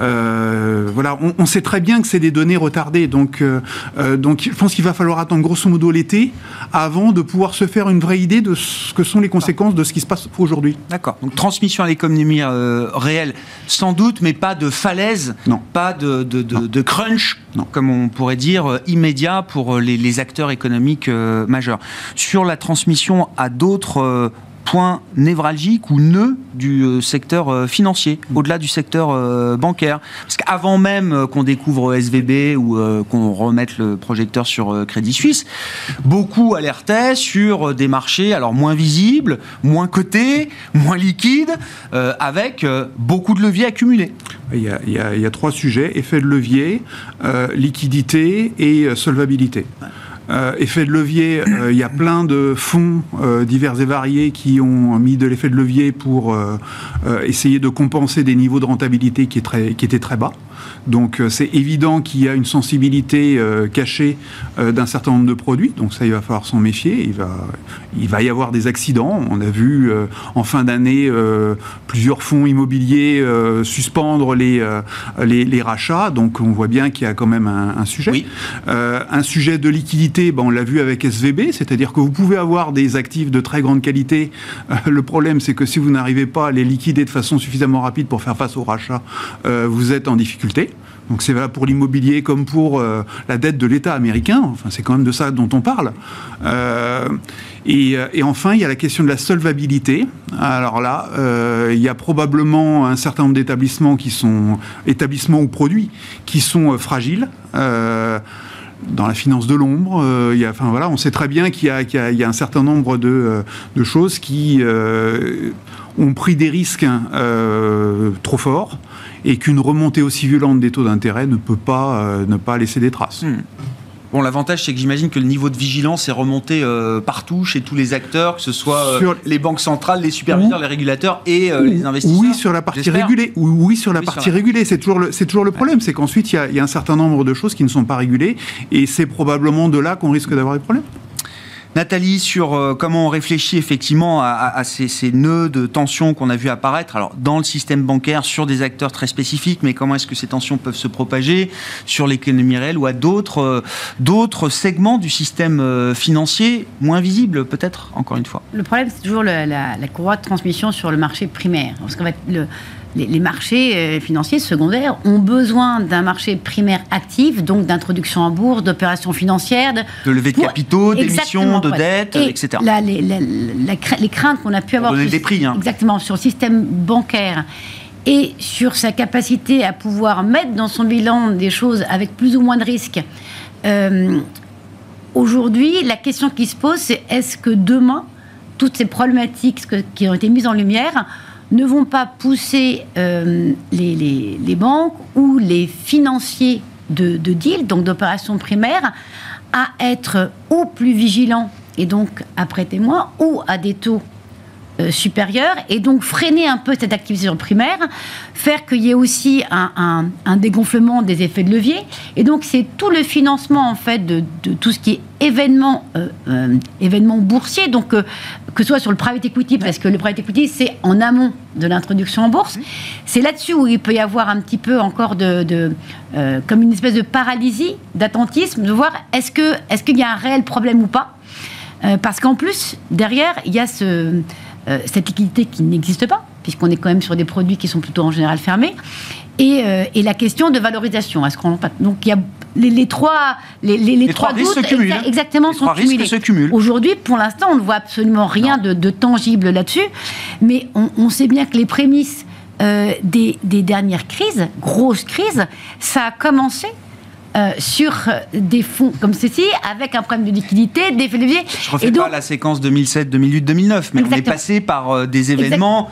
Euh, voilà, on, sait très bien que c'est des données retardées, donc, euh, euh, donc je pense qu'il va falloir attendre grosso modo l'été avant de pouvoir se faire une vraie idée de ce que sont les conséquences de ce qui se passe aujourd'hui. D'accord. Donc transmission à l'économie réelle, sans doute, mais pas de falaise, non. pas de, de, crunch, non. comme on pourrait dire, immédiat pour les, les acteurs économiques majeurs. Sur la transmission à d'autres point névralgique ou nœud du euh, secteur euh, financier, au-delà du secteur euh, bancaire. Parce qu'avant même qu'on découvre SVB ou qu'on remette le projecteur sur Crédit Suisse, beaucoup alertaient sur des marchés alors moins visibles, moins cotés, moins liquides, avec beaucoup de leviers accumulés. Il y, a, il y, a, trois sujets, effet de levier, liquidité et solvabilité. Euh, effet de levier, euh, il y a plein de fonds euh, divers et variés qui ont mis de l'effet de levier pour essayer de compenser des niveaux de rentabilité qui, qui étaient très bas. Donc c'est évident qu'il y a une sensibilité cachée d'un certain nombre de produits, donc ça il va falloir s'en méfier, il va, il va y avoir des accidents, on a vu en fin d'année plusieurs fonds immobiliers suspendre les, les, rachats, donc on voit bien qu'il y a quand même un, un sujet. un sujet de liquidité ben, on l'a vu avec SVB, c'est-à-dire que vous pouvez avoir des actifs de très grande qualité. Euh, le problème, c'est que si vous n'arrivez pas à les liquider de façon suffisamment rapide pour faire face au rachat, euh, vous êtes en difficulté. Donc c'est valable pour l'immobilier comme pour euh, la dette de l'État américain. Enfin, c'est quand même de ça dont on parle. et, enfin, il y a la question de la solvabilité. Alors là, il y a probablement un certain nombre d'établissements qui sont établissements ou produits qui sont fragiles dans la finance de l'ombre. Euh, enfin, voilà, on sait très bien qu'il y, a un certain nombre de, euh, choses qui euh, ont pris des risques hein, trop forts et qu'une remontée aussi violente des taux d'intérêt ne peut pas ne pas laisser des traces. Hmm. Bon, l'avantage, c'est que j'imagine que le niveau de vigilance est remonté euh, partout, chez tous les acteurs, que ce soit euh, les banques centrales, les superviseurs, les régulateurs et euh, les investisseurs. Oui, sur la partie régulée. Oui, sur la partie régulée. C'est toujours le, c'est toujours le problème, c'est qu'ensuite, il y, y, a un certain nombre de choses qui ne sont pas régulées, et c'est probablement de là qu'on risque d'avoir des problèmes. Nathalie, sur euh, comment on réfléchit effectivement à, ces, nœuds de tension qu'on a vu apparaître, alors dans le système bancaire, sur des acteurs très spécifiques, mais comment est-ce que ces tensions peuvent se propager sur l'économie réelle ou à d'autres, euh, segments du système euh, financier moins visibles, peut-être, encore une fois? Le problème, c'est toujours la, courroie de transmission sur le marché primaire. Parce les, marchés euh, financiers secondaires ont besoin d'un marché primaire actif, donc d'introduction en bourse, d'opérations financières. De, levée de capitaux, d'émissions, de dettes, etc. les, craintes qu'on a pu avoir. des prix. Hein. Exactement, sur le système bancaire et sur sa capacité à pouvoir mettre dans son bilan des choses avec plus ou moins de risques. Euh, aujourd'hui, la question qui se pose, c'est est-ce que demain, toutes ces problématiques qui ont été mises en lumière ne vont pas pousser euh, les, banques ou les financiers de, de deal, donc d'opérations primaires, à être ou plus vigilants et donc à prêter moins, ou à des taux euh, supérieure et donc freiner un peu cette activité primaire, faire qu'il y ait aussi un, dégonflement des effets de levier. Et donc c'est tout le financement en fait de, tout ce qui est événement, euh, euh événement boursier, donc que ce soit sur le private equity, parce que le private equity c'est en amont de l'introduction en bourse. C'est là-dessus où il peut y avoir un petit peu encore de, comme une espèce de paralysie, d'attentisme, de voir est-ce est-ce qu'il y a un réel problème ou pas. parce qu'en plus, derrière, il y a ce, euh, cette liquidité qui n'existe pas, puisqu'on est quand même sur des produits qui sont plutôt en général fermés, et, euh, la question de valorisation. Est-ce qu'on donc il y a les, trois les, les, trois, risques se cumulent. exactement sont cumulés. Aujourd'hui, pour l'instant, on ne voit absolument rien de, tangible là-dessus, mais on, sait bien que les prémices euh, des, des, dernières crises, grosses crises, ça a commencé euh, sur des fonds comme ceci, avec un problème de liquidité, des leviers. Je ne refais pas la séquence 2007, 2008, 2009, mais on est passé par euh, des événements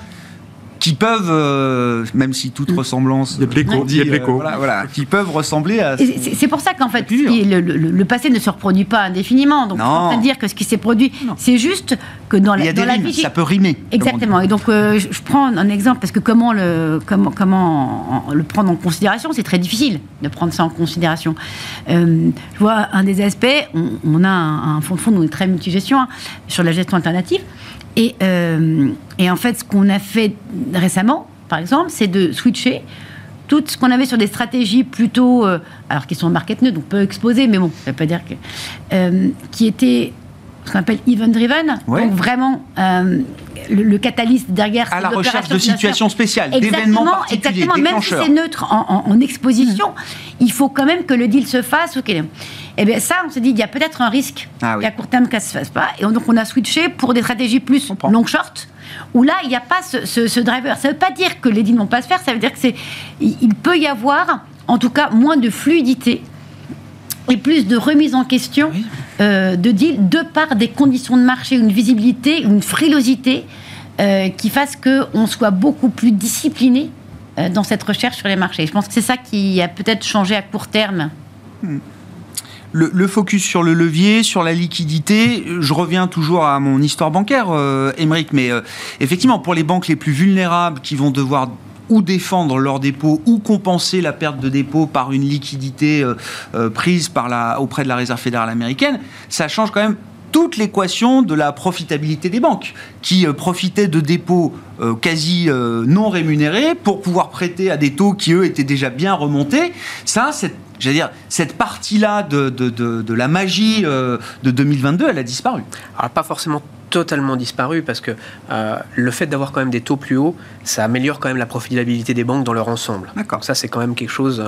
qui peuvent, euh, même si toute ressemblance, dit, euh, voilà, qui peuvent ressembler à. C'est pour ça qu'en fait, le, passé ne se reproduit pas indéfiniment. Donc, on peut dire que ce qui s'est produit, c'est juste que dans la, dans la ça peut rimer. Exactement. Et donc, euh, je, prends un exemple parce que comment le comment comment le prendre en considération, c'est très difficile de prendre ça en considération. je vois un des aspects, on, a un, fonds de fonds, nous, est très multigestion hein, sur la gestion alternative. Euh, et, en fait, ce qu'on a fait récemment, par exemple, c'est de switcher tout ce qu'on avait sur des stratégies plutôt, euh, alors qui sont market neutres, donc peu exposées, mais bon, ça veut pas dire que, euh, qui étaient ce qu'on appelle event driven, donc vraiment le, catalyste derrière. À la recherche de situations spéciales, d'événements particuliers, Exactement, même si c'est neutre en, exposition, il faut quand même que le deal se fasse. ok et eh bien ça, on s'est dit, il y a peut-être un risque ah à court terme ça ne se fasse pas. Et donc on a switché pour des stratégies plus long-short, où là, il n'y a pas ce, driver. Ça ne veut pas dire que les deals vont pas se faire, ça veut dire que c'est, il peut y avoir, en tout cas, moins de fluidité et plus de remise en question euh, de deals de par des conditions de marché, une visibilité, une frilosité euh, qui fasse qu'on soit beaucoup plus discipliné euh, dans cette recherche sur les marchés. Je pense que c'est ça qui a peut-être changé à court terme. Hmm le, focus sur le levier, sur la liquidité, je reviens toujours à mon histoire bancaire, euh, mais euh, effectivement, pour les banques les plus vulnérables qui vont devoir ou défendre leurs dépôts ou compenser la perte de dépôt par une liquidité euh, prise auprès de la Réserve fédérale américaine, ça change quand même toute l'équation de la profitabilité des banques, qui euh, profitaient de dépôts euh, quasi euh, non rémunérés pour pouvoir prêter à des taux qui, eux, étaient déjà bien remontés. Ça, cette, dire, cette partie-là de, de, de, la magie de 2022, elle a disparu. Alors, pas forcément totalement disparu parce que le fait d'avoir quand même des taux plus hauts, ça améliore quand même la profitabilité des banques dans leur ensemble. D'accord. Ça, c'est quand même quelque chose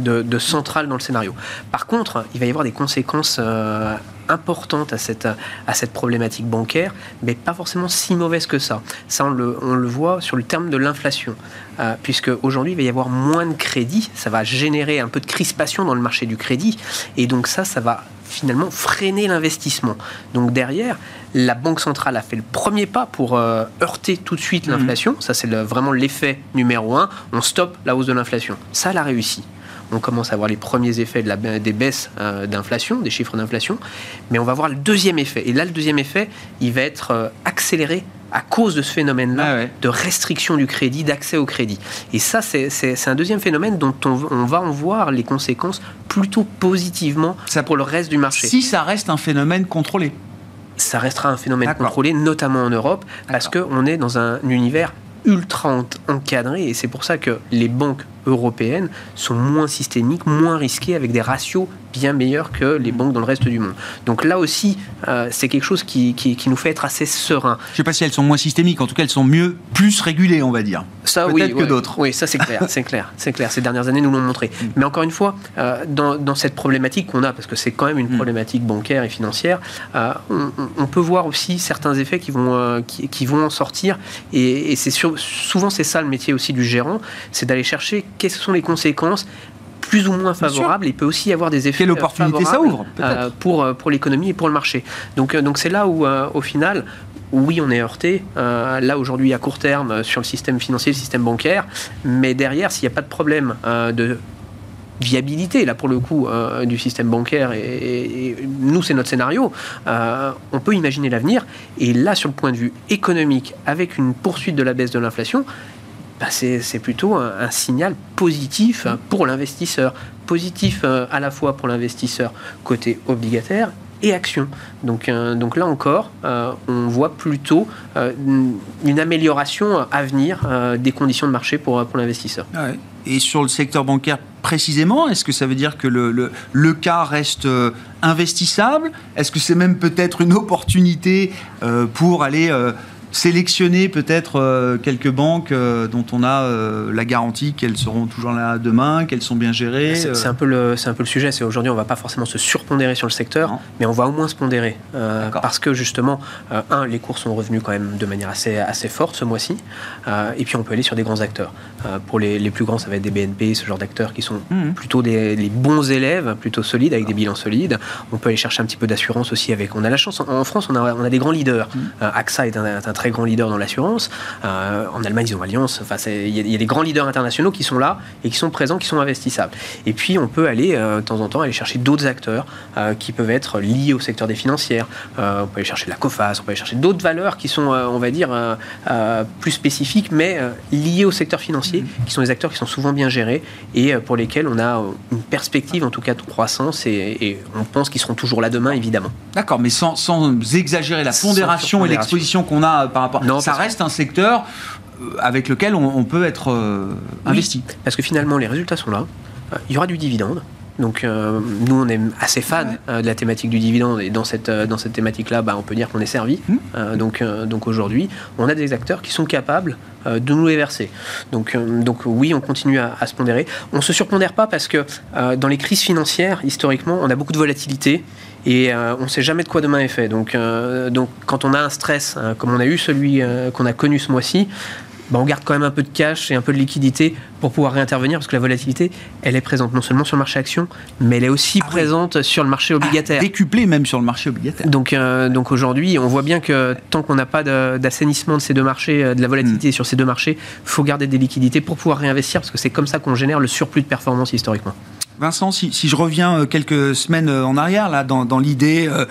de, central dans le scénario. Par contre, il va y avoir des conséquences euh, importantes à cette, à cette problématique bancaire, mais pas forcément si mauvaises que ça. Ça, on le, on le voit sur le terme de l'inflation, euh, puisque aujourd'hui, il va y avoir moins de crédit, ça va générer un peu de crispation dans le marché du crédit, et donc ça, ça va finalement freiner l'investissement. Donc derrière, la Banque centrale a fait le premier pas pour euh, heurter tout de suite mmh. l'inflation. Ça, c'est vraiment l'effet numéro un. On stoppe la hausse de l'inflation. Ça, elle a réussi on commence à voir les premiers effets de la, des baisses euh, d'inflation, des chiffres d'inflation, mais on va voir le deuxième effet. Et là, le deuxième effet, il va être euh, accéléré à cause de ce phénomène-là ah de restriction du crédit, d'accès au crédit. Et ça, c'est un deuxième phénomène dont on, va en voir les conséquences plutôt positivement ça, pour le reste du marché. Si ça reste un phénomène contrôlé ça restera un phénomène contrôlé, notamment en Europe, parce qu'on est dans un univers ultra encadré et c'est pour ça que les banques européennes sont moins systémiques, moins risquées avec des ratios bien meilleur que les banques dans le reste du monde. Donc là aussi, euh, c'est quelque chose qui, qui, nous fait être assez serein. Je ne sais pas si elles sont moins systémiques, en tout cas elles sont mieux, plus régulées, on va dire. Ça, oui, que d'autres. Oui, ça c'est clair, c'est clair, c'est clair. Ces dernières années nous l'ont montré. Mm. Mais encore une fois, euh, dans, dans, cette problématique qu'on a, parce que c'est quand même une mm. problématique bancaire et financière, euh, on, peut voir aussi certains effets qui vont, qui, vont en sortir. Et, c'est souvent c'est ça le métier aussi du gérant, c'est d'aller chercher quelles sont les conséquences plus ou moins favorable. Il peut aussi y avoir des effets Quelle opportunité ça ouvre euh, pour, euh, pour l'économie et pour le marché. Donc euh, donc c'est là où, au final, oui, on est heurté, là aujourd'hui à court terme sur le système financier, le système bancaire, mais derrière, s'il n'y a pas de problème de viabilité, là pour le coup, euh, du système bancaire, et, nous c'est notre scénario, euh, on peut imaginer l'avenir. Et là, sur le point de vue économique, avec une poursuite de la baisse de l'inflation, bah, c'est plutôt un, signal positif pour l'investisseur. Positif euh, à la fois pour l'investisseur côté obligataire et action. Donc, donc là encore, on voit plutôt une amélioration à venir des conditions de marché pour, l'investisseur. Ah et sur le secteur bancaire précisément Est-ce que ça veut dire que le, le, le cas reste euh, investissable? Est-ce que c'est même peut-être une opportunité euh, pour aller euh, sélectionner peut-être euh, quelques banques euh, dont on a euh, la garantie qu'elles seront toujours là demain, qu'elles sont bien gérées. C'est un peu le un peu le sujet. C'est aujourd'hui on va pas forcément se surpondérer sur le secteur, mais on va au moins se pondérer parce que justement un les cours sont revenus quand même de manière assez assez forte ce mois-ci et puis on peut aller sur des grands acteurs. pour les, les, plus grands ça va être des BNP ce genre d'acteurs qui sont mmh. plutôt des les bons élèves plutôt solides avec des bilans solides. On peut aller chercher un petit peu d'assurance aussi avec on a la chance en, France on a on a des grands leaders. Mmh. AXA est un, un très grand leader dans l'assurance. Euh, en Allemagne, ils ont Allianz. Enfin, il y, a des grands leaders internationaux qui sont là et qui sont présents, qui sont investissables. Et puis, on peut aller euh, de temps en temps aller chercher d'autres acteurs euh, qui peuvent être liés au secteur des financières. on peut aller chercher la COFAS, on peut aller chercher d'autres valeurs qui sont, on va dire, plus spécifiques, mais liées au secteur financier, qui sont des acteurs qui sont souvent bien gérés et pour lesquels on a une perspective, en tout cas, de croissance et, on pense qu'ils seront toujours là demain, évidemment. D'accord, mais sans, exagérer la pondération et l'exposition qu'on a par rapport. Non, ça reste un secteur euh, avec lequel on, peut être euh, investi. parce que finalement, les résultats sont là. Euh, il y aura du dividende. Donc nous, on est assez fan de la thématique du dividende et dans cette, dans cette thématique-là, bah, on peut dire qu'on est servi. Mmh. donc donc aujourd'hui, on a des acteurs qui sont capables de nous les verser. Donc, donc oui, on continue à, à, se pondérer. On ne se surpondère pas parce que dans les crises financières, historiquement, on a beaucoup de volatilité et euh, on ne sait jamais de quoi demain est fait. Donc, euh, donc quand on a un stress, hein, comme on a eu celui euh, qu'on a connu ce mois-ci, bah, on garde quand même un peu de cash et un peu de liquidité pour pouvoir réintervenir parce que la volatilité, elle est présente non seulement sur le marché action, mais elle est aussi ah présente sur le marché obligataire. Ah, décuplée même sur le marché obligataire. Donc, donc aujourd'hui, on voit bien que tant qu'on n'a pas d'assainissement de, ces deux marchés, de la volatilité hmm. sur ces deux marchés, il faut garder des liquidités pour pouvoir réinvestir parce que c'est comme ça qu'on génère le surplus de performance historiquement. Vincent, si, je reviens euh, quelques semaines euh, en arrière, là, dans, l'idée, euh,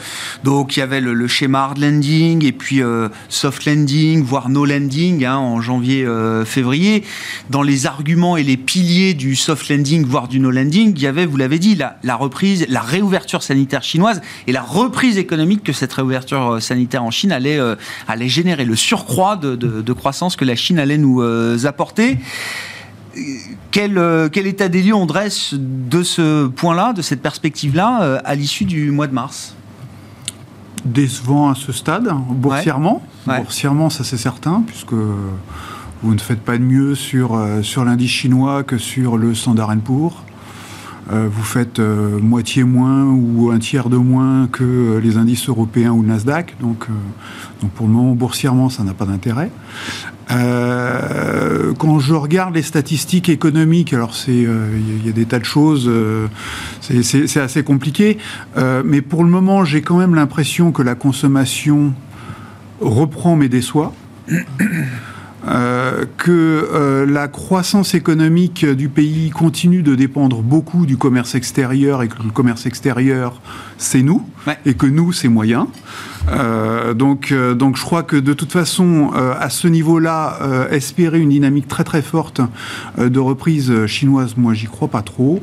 donc il y avait le, schéma hard landing et puis soft landing, voire no landing hein, en janvier-février. dans les arguments et les piliers du soft landing, voire du no landing, il y avait, vous l'avez dit, la, reprise, la réouverture sanitaire chinoise et la reprise économique que cette réouverture sanitaire en Chine allait, allait générer, le surcroît de, de, croissance que la Chine allait nous apporter quel, euh, quel, état des lieux on dresse de ce point-là, de cette perspective-là, euh, à l'issue du mois de mars? Décevant à ce stade, boursièrement. Boursièrement, ça c'est certain, puisque vous ne faites pas de mieux sur, euh, sur l'indice chinois que sur le Standard Poor's. vous faites moitié moins ou un tiers de moins que les indices européens ou le Nasdaq. Donc, donc pour le moment, boursièrement, ça n'a pas d'intérêt. Euh, quand je regarde les statistiques économiques, alors c'est il euh, y, a des tas de choses, euh, c'est assez compliqué, mais pour le moment, j'ai quand même l'impression que la consommation reprend mais déçoit. Euh, que euh, la croissance économique du pays continue de dépendre beaucoup du commerce extérieur et que le commerce extérieur, c'est nous, et que nous, c'est moyen. Euh, donc, donc je crois que de toute façon, à ce niveau-là, espérer une dynamique très très forte de reprise chinoise, moi, j'y crois pas trop.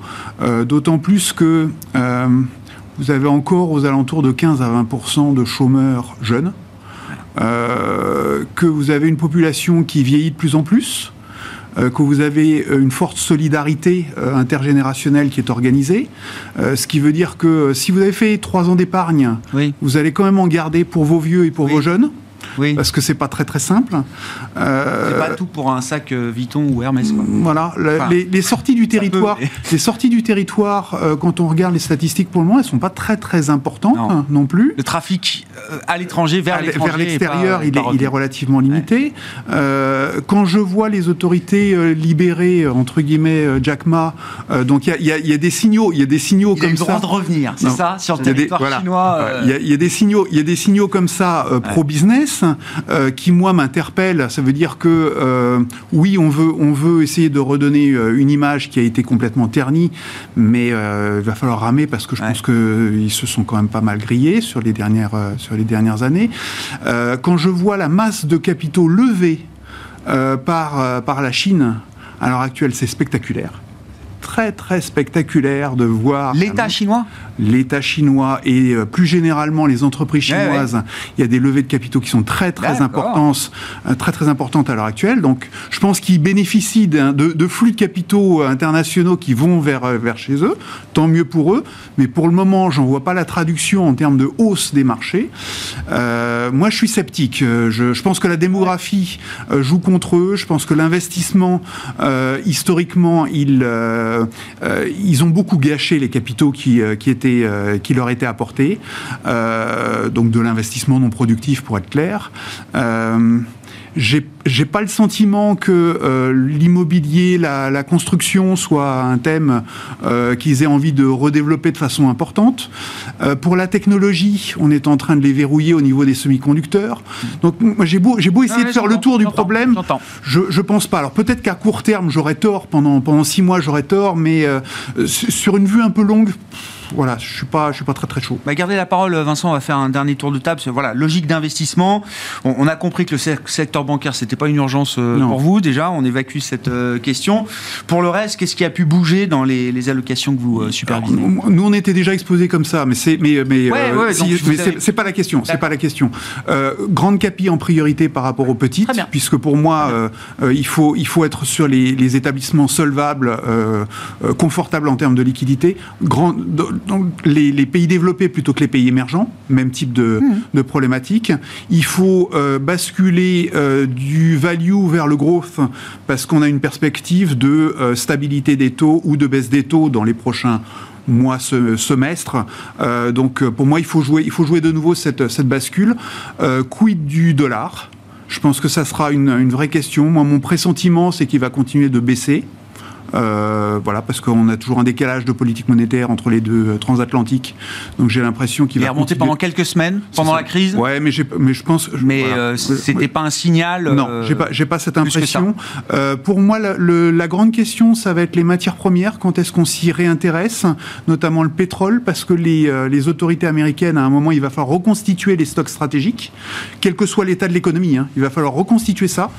D'autant plus que vous avez encore aux alentours de 15 à 20% de chômeurs jeunes. Euh, que vous avez une population qui vieillit de plus en plus, euh, que vous avez euh, une forte solidarité intergénérationnelle qui est organisée, ce qui veut dire que si vous avez fait trois ans d'épargne, vous allez quand même en garder pour vos vieux et pour vos jeunes. Oui. Parce que c'est pas très très simple. Euh, c'est pas tout pour un sac euh, Vuitton ou Hermès. Voilà, les, sorties du territoire, les sorties du territoire, euh, quand on regarde les statistiques pour le moment, elles sont pas très très importantes non, plus. Le trafic à l'étranger vers l'extérieur, il, il, est relativement limité. quand je vois les autorités libérer entre guillemets Jack Ma, donc il y, y, a des signaux, il y a des signaux il comme a le droit de revenir, c'est ça, sur le territoire chinois. Il y, a des signaux, il y a des signaux comme ça pro business. Euh, qui moi m'interpelle. Ça veut dire que euh, oui, on veut, on veut essayer de redonner euh, une image qui a été complètement ternie, mais il va falloir ramer parce que je pense qu'ils se sont quand même pas mal grillés sur les dernières, sur les dernières années. quand je vois la masse de capitaux levés par, par la Chine à l'heure actuelle, c'est spectaculaire très très spectaculaire de voir l'État chinois l'État chinois et euh, plus généralement les entreprises chinoises. Il y a des levées de capitaux qui sont très très importantes, euh, très très importantes à l'heure actuelle. Donc, je pense qu'ils bénéficient de, de, flux de capitaux euh, internationaux qui vont vers vers chez eux. Tant mieux pour eux. Mais pour le moment, j'en vois pas la traduction en termes de hausse des marchés. moi, je suis sceptique. Je, je, pense que la démographie joue contre eux. Je pense que l'investissement, historiquement, ils ils ont beaucoup gâché les capitaux qui étaient euh, leur était apporté, euh, donc de l'investissement non productif pour être clair. Euh, j'ai pas le sentiment que l'immobilier, la, construction soit un thème qu'ils aient envie de redévelopper de façon importante. pour la technologie, on est en train de les verrouiller au niveau des semi-conducteurs. Donc moi j'ai beau, beau essayer de faire le tour du problème, je, je pense pas. Alors peut-être qu'à court terme j'aurais tort, pendant, pendant six mois j'aurais tort, mais sur une vue un peu longue, voilà, je suis pas, je suis pas très très chaud. Bah, gardez la parole, Vincent. On va faire un dernier tour de table. Voilà, logique d'investissement. On, a compris que le secteur bancaire, c'était pas une urgence euh, pour vous. Déjà, on évacue cette euh, question. Pour le reste, qu'est-ce qui a pu bouger dans les, allocations que vous euh, supervisez Nous, on était déjà exposés comme ça, mais c'est, mais, mais, c'est pas la question. C'est pas la question. grande capi en priorité par rapport aux petites, puisque pour moi, il faut, il faut être sur les, établissements solvables, confortables en termes de liquidité. Grand, donc les, pays développés plutôt que les pays émergents, même type de, mmh. problématique. Il faut euh, basculer euh, du value vers le growth parce qu'on a une perspective de euh, stabilité des taux ou de baisse des taux dans les prochains mois, semestres. donc pour moi, il faut jouer, il faut jouer de nouveau cette, cette bascule. quid du dollar? Je pense que ça sera une, une vraie question. Moi, mon pressentiment, c'est qu'il va continuer de baisser. Euh, voilà, parce qu'on a toujours un décalage de politique monétaire entre les deux euh, transatlantiques. Donc j'ai l'impression qu'il va. Il est remonté pendant quelques semaines, pendant la crise. Ouais, mais, mais je pense. Mais euh, c'était pas un signal. Non, j'ai pas, cette impression. pour moi, la, la, grande question, ça va être les matières premières. Quand est-ce qu'on s'y réintéresse, notamment le pétrole, parce que les, les, autorités américaines, à un moment, il va falloir reconstituer les stocks stratégiques, quel que soit l'état de l'économie. Hein, il va falloir reconstituer ça.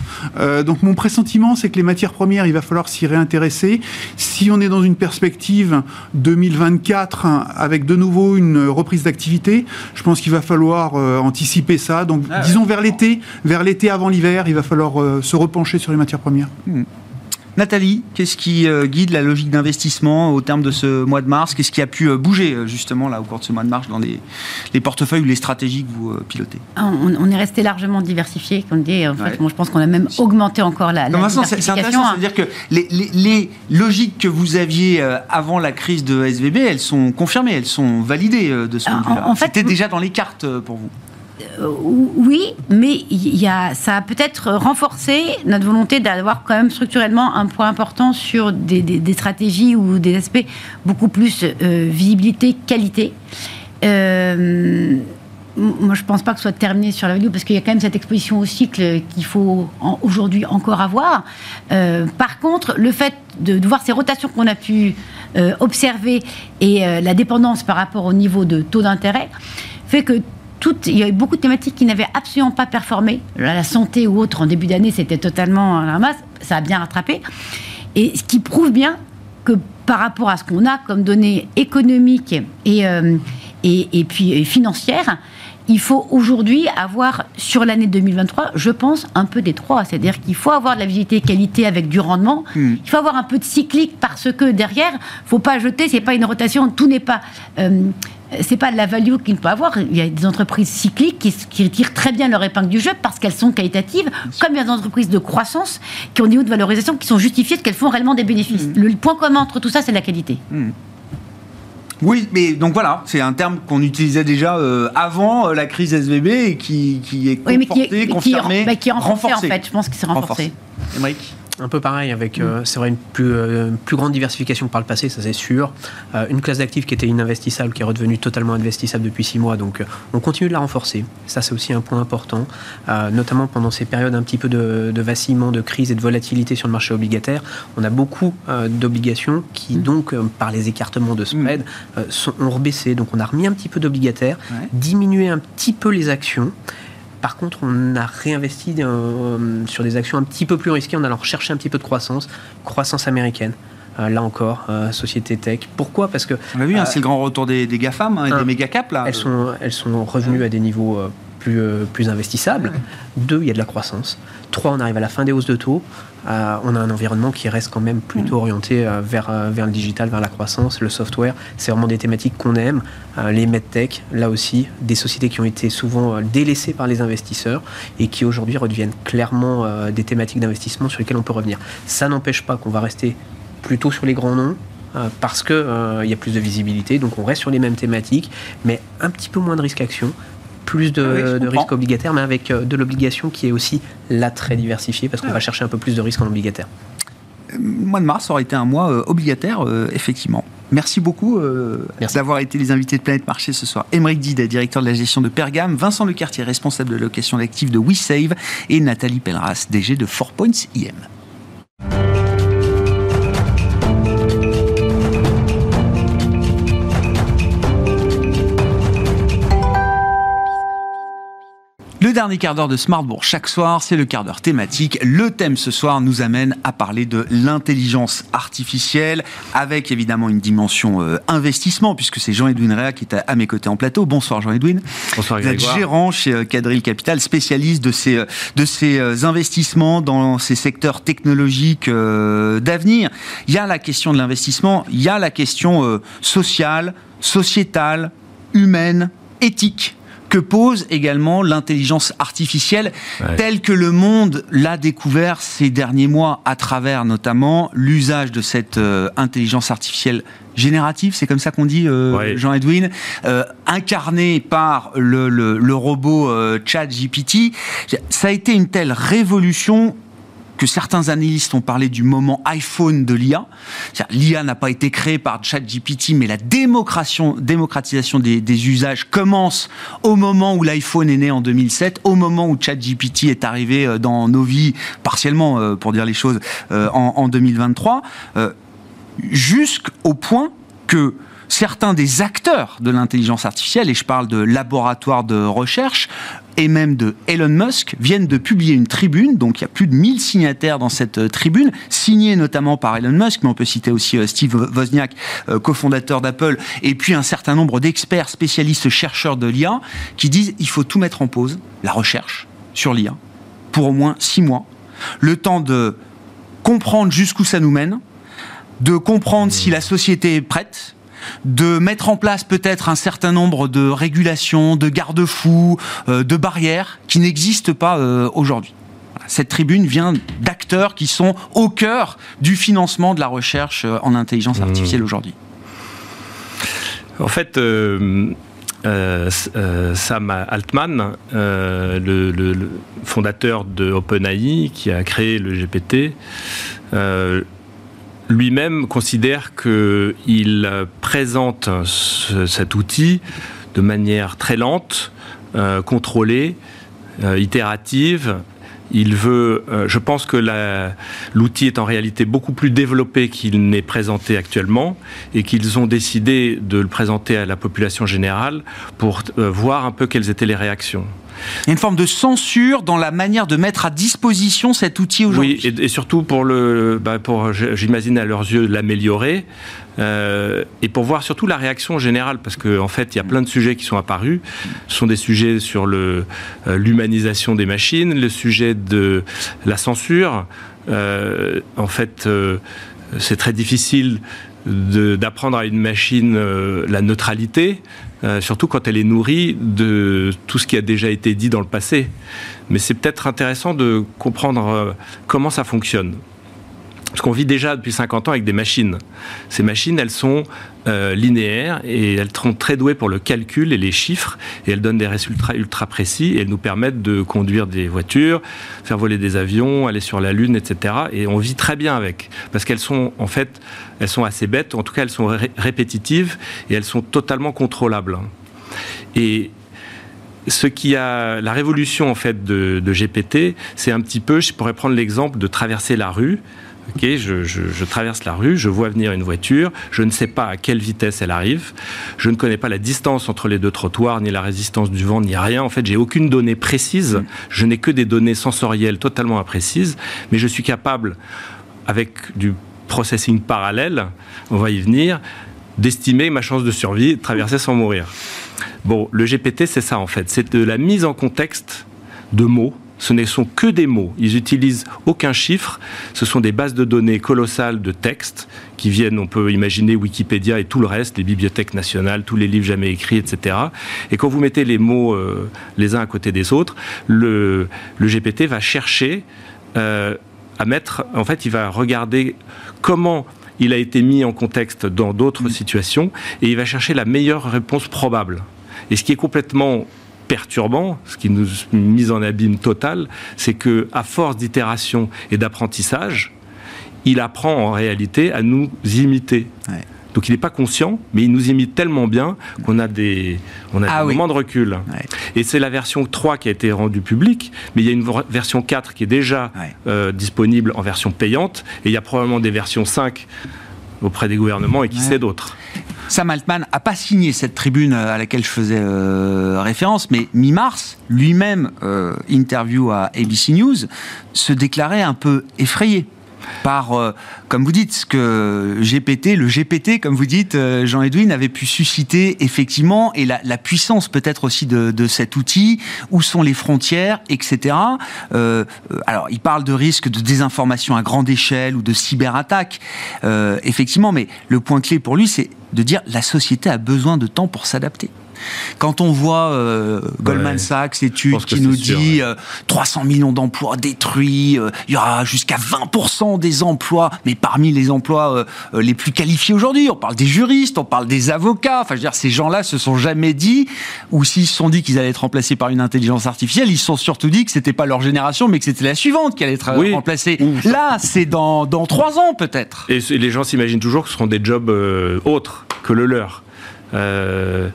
donc mon pressentiment, c'est que les matières premières, il va falloir s'y réintéresser si on est dans une perspective 2024 avec de nouveau une reprise d'activité, je pense qu'il va falloir euh, anticiper ça. Donc, ah disons vers l'été, vers l'été avant l'hiver, il va falloir euh, se repencher sur les matières premières. Hmm. Nathalie, qu'est-ce qui euh, guide la logique d'investissement au terme de ce mois de mars? Qu'est-ce qui a pu euh, bouger euh, justement là au cours de ce mois de mars dans les, portefeuilles ou les stratégies que vous pilotez? Ah, on, est resté largement diversifié, comme dit. En fait, je pense qu'on a même augmenté encore la, la diversification. C'est intéressant, c'est-à-dire que les, logiques que vous aviez avant la crise de SVB, elles sont confirmées, elles sont validées de ce point de vue-là. C'était déjà dans les cartes pour vous oui, mais y a, ça a peut-être renforcé notre volonté d'avoir quand même structurellement un point important sur des, stratégies ou des aspects beaucoup plus euh, visibilité, qualité. Euh, moi, je ne pense pas que ce soit terminé sur la vidéo parce qu'il y a quand même cette exposition au cycle qu'il faut aujourd'hui encore avoir. par contre, le fait de voir ces rotations qu'on a pu observer et la dépendance par rapport au niveau de taux d'intérêt fait que il y a eu beaucoup de thématiques qui n'avaient absolument pas performé. La santé ou autre, en début d'année, c'était totalement la masse. Ça a bien rattrapé. Et ce qui prouve bien que par rapport à ce qu'on a comme données économiques et, euh, et, puis financières, il faut aujourd'hui avoir sur l'année 2023, je pense, un peu des trois. C'est-à-dire qu'il faut avoir de la visibilité qualité avec du rendement. Hmm. Il faut avoir un peu de cyclique parce que derrière, faut pas jeter, c'est pas une rotation, tout n'est pas. Euh, c'est pas de la value qu'il peut avoir. Il y a des entreprises cycliques qui, qui, tirent très bien leur épingle du jeu parce qu'elles sont qualitatives, comme il y a des entreprises de croissance qui ont des de valorisation qui sont justifiées de qu'elles font réellement des bénéfices. Hmm. Le, point commun entre tout ça, c'est la qualité. Hmm. Oui, mais donc voilà, c'est un terme qu'on utilisait déjà euh, avant euh, la crise SVB et qui, qui est conforté, confirmé, qui, est, bah, renforcé, en fait. Je pense que c'est renforcé. renforcé. Un peu pareil, avec, euh, c'est vrai, une plus, euh, plus grande diversification que par le passé, ça c'est sûr. Euh, une classe d'actifs qui était ininvestissable, qui est redevenue totalement investissable depuis six mois. Donc, on continue de la renforcer. Ça, c'est aussi un point important, notamment pendant ces périodes un petit peu de, de, vacillement, de crise et de volatilité sur le marché obligataire. On a beaucoup d'obligations qui, mm. donc, par les écartements de spread, mm. sont, ont rebaissé. Donc, on a remis un petit peu d'obligataires, diminué un petit peu les actions. Par contre, on a réinvesti euh, sur des actions un petit peu plus risquées en allant chercher un petit peu de croissance, croissance américaine. Euh, là encore, euh, société tech. Pourquoi? Parce que. On l'a vu, hein, c'est le grand retour des, GAFAM, hein, des méga caps là. Elles sont, elles sont revenues à des niveaux plus, plus investissables. Deux, il y a de la croissance. Trois, on arrive à la fin des hausses de taux. Euh, on a un environnement qui reste quand même plutôt mm. orienté euh, vers, euh, vers le digital, vers la croissance, le software. C'est vraiment des thématiques qu'on aime. les medtech, là aussi, des sociétés qui ont été souvent délaissées par les investisseurs et qui aujourd'hui redeviennent clairement des thématiques d'investissement sur lesquelles on peut revenir. Ça n'empêche pas qu'on va rester plutôt sur les grands noms, parce qu'il il y a plus de visibilité, donc on reste sur les mêmes thématiques, mais un petit peu moins de risque action, plus de, ah risques obligataires, mais avec euh, de l'obligation qui est aussi là très diversifiée, parce qu'on va chercher un peu plus de risques en obligataire. Le mois de mars aurait été un mois euh, obligataire, euh, effectivement. Merci beaucoup d'avoir été les invités de Planète Marché ce soir. Émeric Didet, directeur de la gestion de Pergame, Vincent Lecartier, responsable de location d'actifs de WeSave, et Nathalie Pelleras, DG de Four Points IM. Dernier quart d'heure de Smartbourg chaque soir, c'est le quart d'heure thématique. Le thème ce soir nous amène à parler de l'intelligence artificielle, avec évidemment une dimension euh, investissement, puisque c'est Jean-Edwin Réa qui est à, mes côtés en plateau. Bonsoir Jean-Edwin. Bonsoir Vous êtes gérant chez euh, Cadril Capital, spécialiste de ces, euh, de ces investissements dans ces secteurs technologiques d'avenir. Il y a la question de l'investissement, il y a la question sociale, sociétale, humaine, éthique que pose également l'intelligence artificielle telle que le monde l'a découvert ces derniers mois à travers notamment l'usage de cette euh, intelligence artificielle générative, c'est comme ça qu'on dit, euh, Jean-Edwin, euh, incarné par le, le robot ChatGPT. Ça a été une telle révolution que certains analystes ont parlé du moment iPhone de l'IA. L'IA n'a pas été créée par ChatGPT, mais la démocratisation des, usages commence au moment où l'iPhone est né en 2007, au moment où ChatGPT est arrivé euh, dans nos vies, partiellement, euh, pour dire les choses, euh, en, en 2023, jusqu'au point que certains des acteurs de l'intelligence artificielle, et je parle de laboratoires de recherche, et même de Elon Musk viennent de publier une tribune, donc il y a plus de 1000 signataires dans cette euh, tribune, signée notamment par Elon Musk, mais on peut citer aussi euh, Steve Wozniak, euh, cofondateur d'Apple, et puis un certain nombre d'experts, spécialistes, chercheurs de l'IA, qui disent il faut tout mettre en pause, la recherche sur l'IA, pour au moins six mois, le temps de comprendre jusqu'où ça nous mène, de comprendre si la société est prête, de mettre en place peut-être un certain nombre de régulations, de garde-fous, euh, de barrières qui n'existent pas euh, aujourd'hui. Cette tribune vient d'acteurs qui sont au cœur du financement de la recherche euh, en intelligence artificielle mmh. aujourd'hui. En fait, Sam Altman, le, fondateur de OpenAI, qui a créé le GPT, lui-même considère qu'il présente cet outil de manière très lente, euh, contrôlée, euh, itérative. Il veut, euh, je pense que l'outil est en réalité beaucoup plus développé qu'il n'est présenté actuellement et qu'ils ont décidé de le présenter à la population générale pour voir un peu quelles étaient les réactions. Il y a une forme de censure dans la manière de mettre à disposition cet outil aujourd'hui. Oui, et, surtout pour le, bah, pour, j'imagine à leurs yeux, l'améliorer. Euh, et pour voir surtout la réaction générale, parce qu'en en fait, il y a plein de sujets qui sont apparus. Ce sont des sujets sur le, euh, l'humanisation des machines, le sujet de la censure. Euh, en fait, c'est très difficile d'apprendre à une machine la neutralité. Euh, surtout quand elle est nourrie de tout ce qui a déjà été dit dans le passé. Mais c'est peut-être intéressant de comprendre euh, comment ça fonctionne. Parce qu'on vit déjà depuis 50 ans avec des machines. Ces machines, elles sont euh, linéaires et elles sont très douées pour le calcul et les chiffres. Et elles donnent des résultats ultra précis et elles nous permettent de conduire des voitures, faire voler des avions, aller sur la Lune, etc. Et on vit très bien avec. Parce qu'elles sont, en fait, elles sont assez bêtes. En tout cas, elles sont répétitives et elles sont totalement contrôlables. Et ce qui a la révolution en fait de, de GPT, c'est un petit peu, je pourrais prendre l'exemple de traverser la rue Ok, je, traverse la rue, je vois venir une voiture, je ne sais pas à quelle vitesse elle arrive, je ne connais pas la distance entre les deux trottoirs, ni la résistance du vent, ni rien. En fait, j'ai aucune donnée précise, je n'ai que des données sensorielles totalement imprécises, mais je suis capable, avec du processing parallèle, on va y venir, d'estimer ma chance de survie, de traverser sans mourir. Bon, le GPT, c'est ça en fait, c'est de la mise en contexte de mots ce ne sont que des mots. Ils n'utilisent aucun chiffre. Ce sont des bases de données colossales de textes qui viennent, on peut imaginer Wikipédia et tout le reste, les bibliothèques nationales, tous les livres jamais écrits, etc. Et quand vous mettez les mots euh, les uns à côté des autres, le, GPT va chercher euh, à mettre, en fait, il va regarder comment il a été mis en contexte dans d'autres mmh. situations et il va chercher la meilleure réponse probable. Et ce qui est complètement perturbant, ce qui nous mise en abîme total, c'est que à force d'itération et d'apprentissage, il apprend en réalité à nous imiter. Donc il n'est pas conscient, mais il nous imite tellement bien qu'on a des, on a ah des moments de recul. Et c'est la version 3 qui a été rendue publique, mais il y a une version 4 qui est déjà euh, disponible en version payante, et il y a probablement des versions 5 auprès des gouvernements et qui sait d'autres. Sam Altman n'a pas signé cette tribune euh, à laquelle je faisais euh, référence, mais mi-mars, lui-même, euh, interview à ABC News, se déclarait un peu effrayé par, euh, comme vous dites, ce que le GPT, comme vous dites, euh, Jean-Edwin, avait pu susciter effectivement, et la, puissance peut-être aussi de, cet outil, où sont les frontières, etc. Euh, alors, il parle de risques de désinformation à grande échelle ou de cyberattaque, effectivement, mais le point clé pour lui, c'est de dire la société a besoin de temps pour s'adapter. Quand on voit euh, Goldman Sachs, étude qui nous dit 300 euh, millions d'emplois détruits, euh, il y aura jusqu'à 20% des emplois, mais parmi les emplois les plus qualifiés aujourd'hui, on parle des juristes, on parle des avocats. Enfin, je veux dire, ces gens-là se sont jamais dit, ou s'ils se sont dit qu'ils allaient être remplacés par une intelligence artificielle, ils se sont surtout dit que c'était pas leur génération, mais que c'était la suivante qui allait être remplacée. Là, c'est dans dans trois ans peut-être. Et les gens s'imaginent toujours que ce seront des jobs autres que le leur. Euh,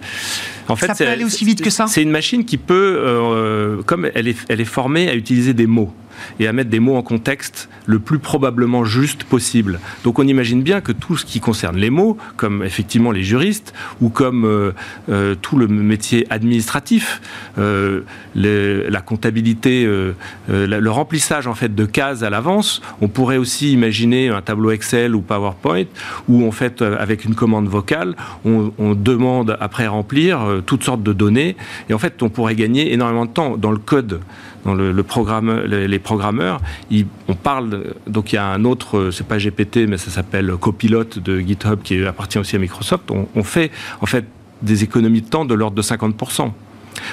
en fait, ça peut aller aussi vite que ça C'est une machine qui peut, euh, comme elle est, elle est formée à utiliser des mots et à mettre des mots en contexte le plus probablement juste possible. Donc on imagine bien que tout ce qui concerne les mots, comme effectivement les juristes, ou comme euh, euh, tout le métier administratif, euh, la comptabilité, le remplissage en fait de cases à l'avance, on pourrait aussi imaginer un tableau Excel ou PowerPoint où en fait avec une commande vocale, on, on demande après remplir toutes sortes de données et en fait on pourrait gagner énormément de temps dans le code le, programme, les, programmeurs, on parle, donc il y a un autre, c'est pas GPT, mais ça s'appelle Copilot de GitHub qui appartient aussi à Microsoft. On, fait en fait des économies de temps de l'ordre de 50%.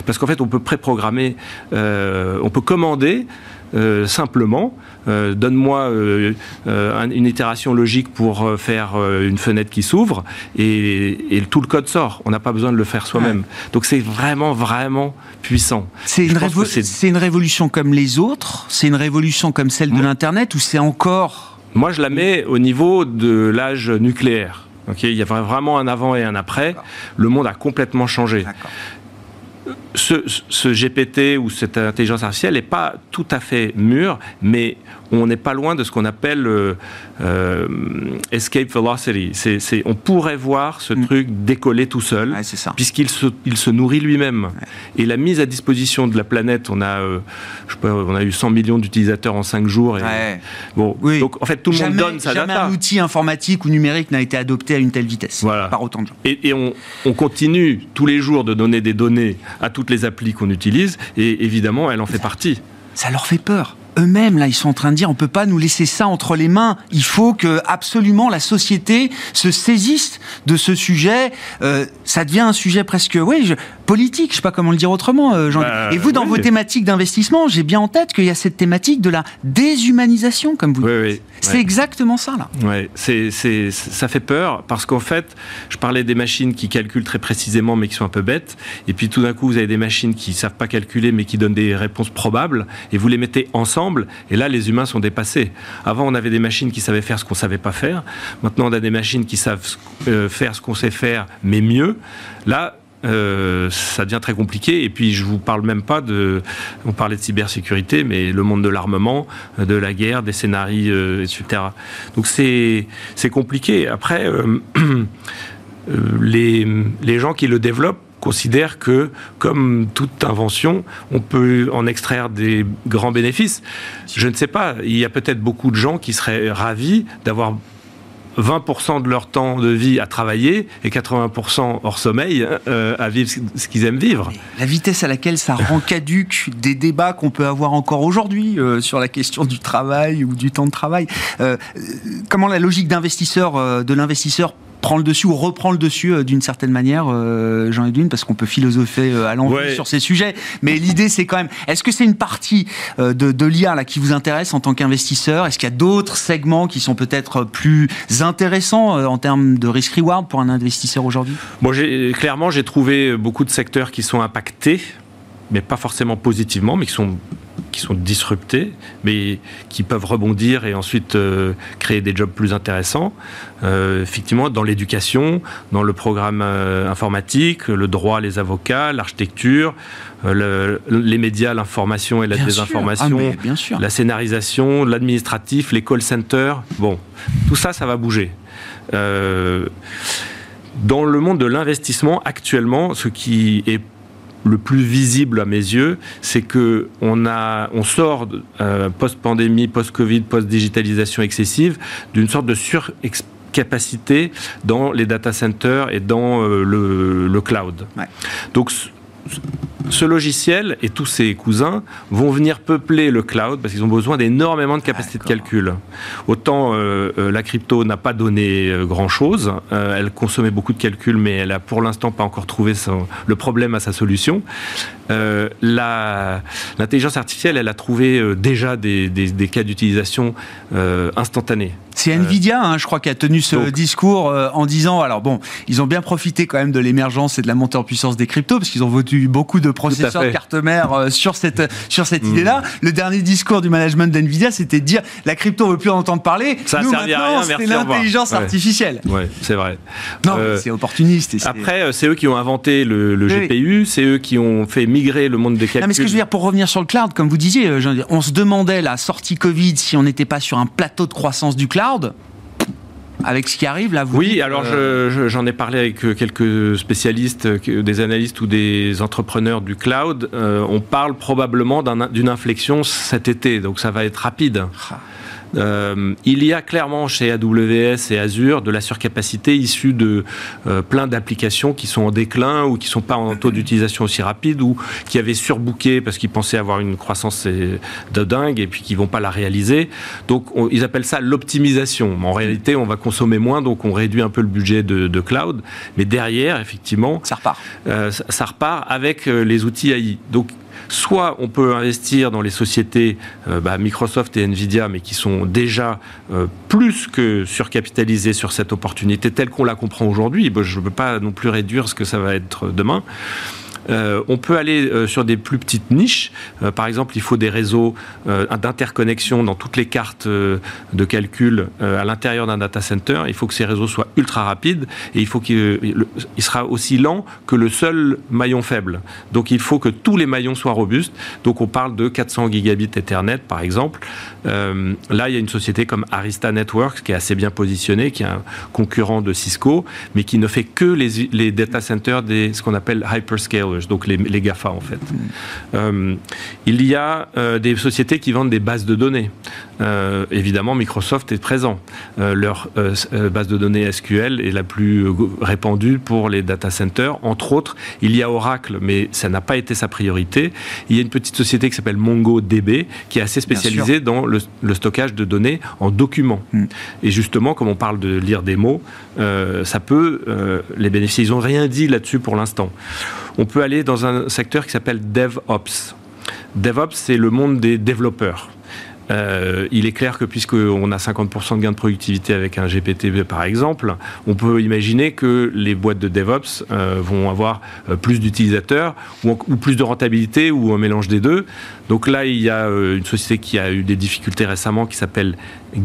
Parce qu'en fait, on peut préprogrammer, euh, on peut commander euh, simplement, euh, donne-moi euh, une itération logique pour faire une fenêtre qui s'ouvre et, tout le code sort. On n'a pas besoin de le faire soi-même. Donc c'est vraiment, vraiment puissant. C'est une, une, révolution comme les autres? C'est une révolution comme celle de l'Internet ou c'est encore... Moi, je la mets au niveau de l'âge nucléaire. il y a vraiment un avant et un après. Le monde a complètement changé ce, GPT ou cette intelligence artificielle n'est pas tout à fait mûr, mais on n'est pas loin de ce qu'on appelle euh, euh, escape velocity. on pourrait voir ce mm. truc décoller tout seul, puisqu'il se, il se nourrit lui-même. Et la mise à disposition de la planète, on a, euh, je sais pas, on a eu 100 millions d'utilisateurs en 5 jours. Et, bon, donc en fait tout le monde donne sa jamais un outil informatique ou numérique n'a été adopté à une telle vitesse par autant de gens. Et, on, on continue tous les jours de donner des données à les applis qu'on utilise, et évidemment, elle en fait partie. Ça leur fait peur eux-mêmes, là, ils sont en train de dire, on peut pas nous laisser ça entre les mains. Il faut que absolument la société se saisisse de ce sujet. Euh, ça devient un sujet presque, oui, politique, je sais pas comment le dire autrement. euh, Jean- Bah, Et vous, dans oui. vos thématiques d'investissement, j'ai bien en tête qu'il y a cette thématique de la déshumanisation, comme vous Oui, dites. oui. C'est exactement ça là. Ouais, c'est, c'est, ça fait peur parce qu'en fait, je parlais des machines qui calculent très précisément mais qui sont un peu bêtes. Et puis tout d'un coup, vous avez des machines qui savent pas calculer mais qui donnent des réponses probables. Et vous les mettez ensemble. Et là, les humains sont dépassés. Avant, on avait des machines qui savaient faire ce qu'on savait pas faire. Maintenant, on a des machines qui savent euh, faire ce qu'on sait faire mais mieux. Là, euh, ça devient très compliqué. Et puis, je vous parle même pas de. On parlait de cybersécurité, mais le monde de l'armement, de la guerre, des scénarios, euh, etc. Donc, c'est compliqué. Après, euh, les, les gens qui le développent considèrent que, comme toute invention, on peut en extraire des grands bénéfices. Je ne sais pas, il y a peut-être beaucoup de gens qui seraient ravis d'avoir 20% de leur temps de vie à travailler et 80% hors sommeil euh, à vivre ce qu'ils aiment vivre. La vitesse à laquelle ça rend caduque des débats qu'on peut avoir encore aujourd'hui euh, sur la question du travail ou du temps de travail. Euh, comment la logique d'investisseur, de l'investisseur prend le dessus ou reprend le dessus euh, d'une certaine manière, euh, Jean-Edwin, parce qu'on peut philosopher euh, à l'envie Ouais. sur ces sujets. Mais l'idée, c'est quand même, est-ce que c'est une partie de, de l'IA là qui vous intéresse en tant qu'investisseur? Est-ce qu'il y a d'autres segments qui sont peut-être plus intéressants en termes de risk-reward pour un investisseur aujourd'hui? Bon, j'ai- clairement, j'ai trouvé beaucoup de secteurs qui sont impactés, mais pas forcément positivement, mais qui sont qui sont disruptés, mais qui peuvent rebondir et ensuite euh, créer des jobs plus intéressants. Euh, effectivement, dans l'éducation, dans le programme euh, informatique, le droit, les avocats, l'architecture, le- les médias, l'information et la Bien désinformation, Ah, mais bien sûr. la scénarisation, l'administratif, les call centers. Bon, tout ça, ça va bouger. Dans le monde de l'investissement, actuellement, ce qui est le plus visible à mes yeux, c'est que on a, on sort euh, post-pandémie, post-Covid, post-digitalisation excessive, d'une sorte de surcapacité dans les data centers et dans euh, le, le cloud. Ouais. Donc ce- logiciel et tous ses cousins vont venir peupler le cloud parce qu'ils ont besoin d'énormément de capacités de calcul. Autant euh, euh, la crypto n'a pas donné euh, grand-chose, euh, elle consommait beaucoup de calculs, mais elle a pour l'instant pas encore trouvé son- le problème à sa solution. Euh, L'intelligence artificielle, elle a trouvé déjà des, des- des cas d'utilisation instantanés. C'est Nvidia, hein, je crois, qui a tenu ce donc- discours en disant, alors bon, ils ont bien profité quand même de l'émergence et de la montée en puissance des cryptos, parce qu'ils ont vendu beaucoup de processeurs de carte mère euh, sur cette, sur cette Mm. idée-là. Le dernier discours du management d'Nvidia, c'était de dire, la crypto, on veut plus en entendre parler. Ça Nous, maintenant, c'est l'intelligence artificielle. Ouais, c'est vrai. Non, Euh, c'est opportuniste. et Après, euh, c'est eux qui ont inventé le, le Oui, oui. GPU, c'est eux qui ont fait migrer le monde des calculs. Non, mais ce que je veux dire, pour revenir sur le cloud, comme vous disiez, euh, on se demandait, la sortie Covid, si on n'était pas sur un plateau de croissance du cloud. Avec ce qui arrive, là, vous Oui, dites, alors euh, je- je- j'en ai parlé avec euh, quelques spécialistes, des analystes ou des entrepreneurs du cloud. Euh, on parle probablement d'un- d'une inflexion cet été, donc ça va être rapide. Ah. Euh, il y a clairement chez AWS et Azure de la surcapacité issue de euh, plein d'applications qui sont en déclin ou qui sont pas en taux d'utilisation aussi rapide ou qui avaient surbooké parce qu'ils pensaient avoir une croissance euh, de dingue et puis qui vont pas la réaliser. Donc on- ils appellent ça l'optimisation. En réalité, on va consommer moins, donc on réduit un peu le budget de, de cloud. Mais derrière, effectivement, ça repart. euh, ça, ça repart avec les outils AI. Donc, soit on peut investir dans les sociétés euh, bah, Microsoft et Nvidia, mais qui sont déjà euh, plus que surcapitalisées sur cette opportunité telle qu'on la comprend aujourd'hui. Je ne peux pas non plus réduire ce que ça va être demain. Euh, on peut aller euh, sur des plus petites niches. Euh, par exemple, il faut des réseaux d'interconnexion dans toutes les cartes de calcul à l'intérieur d'un data center. Il faut que ces réseaux soient ultra rapides et il faut qu'il il sera aussi lent que le seul maillon faible. Donc il faut que tous les maillons soient robustes. Donc on parle de 400 gigabits Ethernet par exemple. Là, il y a une société comme Arista Networks qui est assez bien positionnée, qui est un concurrent de Cisco, mais qui ne fait que les, les data centers des ce qu'on appelle hyperscalers, donc les, les GAFA en fait. Euh, il y a euh, des sociétés qui vendent des bases de données. Euh, évidemment, Microsoft est présent. Leur base de données SQL est la plus répandue pour les data centers. Entre autres, il y a Oracle, mais ça n'a pas été sa priorité. Il y a une petite société qui s'appelle MongoDB, qui est assez spécialisée dans le, le stockage de données en documents. Hmm. Et justement, comme on parle de lire des mots, ça peut les bénéficier. Ils n'ont rien dit là-dessus pour l'instant. On peut aller dans un secteur qui s'appelle DevOps. DevOps, c'est le monde des développeurs. Euh, il est clair que puisqu'on a 50% de gain de productivité avec un GPT par exemple, on peut imaginer que les boîtes de DevOps euh, vont avoir euh, plus d'utilisateurs ou, plus de rentabilité ou un mélange des deux. Donc là, il y a une société qui a eu des difficultés récemment qui s'appelle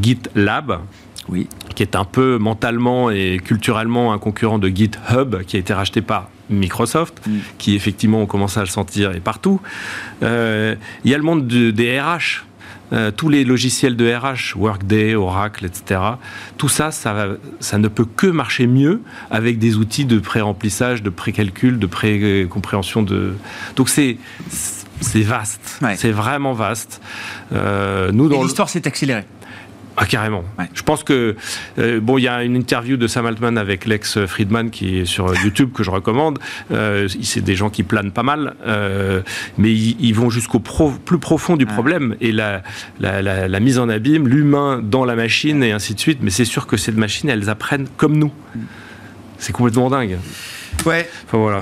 GitLab. Oui. qui est un peu mentalement et culturellement un concurrent de GitHub, qui a été racheté par Microsoft, mm. qui effectivement on commence à le sentir et partout. il y a le monde des RH. Euh, tous les logiciels de RH, Workday, Oracle, etc., tout ça, ça, ça ne peut que marcher mieux avec des outils de pré-remplissage, de pré-calcul, de pré-compréhension de... Donc c'est c'est vaste, c'est vraiment vaste. Euh, nous, dans l'histoire s'est accélérée. Ah, carrément. Je pense que, euh, bon, il y a une interview de Sam Altman avec Lex Friedman qui est sur YouTube que je recommande. Euh, c'est des gens qui planent pas mal, euh, mais ils, vont jusqu'au plus profond du problème et la, la, la mise en abîme, l'humain dans la machine et ainsi de suite. Mais c'est sûr que ces machines, elles apprennent comme nous. Mm. C'est complètement dingue. Ouais.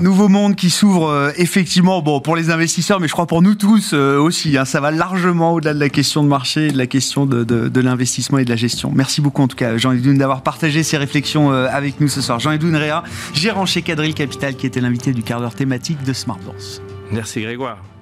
Nouveau monde qui s'ouvre euh, effectivement, bon pour les investisseurs, mais je crois pour nous tous euh, aussi. Hein, ça va largement au-delà de la question de marché, de la question de, de, l'investissement et de la gestion. Merci beaucoup en tout cas, Jean-Edouin, d'avoir partagé ces réflexions euh, avec nous ce soir. Jean-Edouin Réa, gérant chez Cadril Capital, qui était l'invité du quart d'heure thématique de Smart Bourse. Merci Grégoire.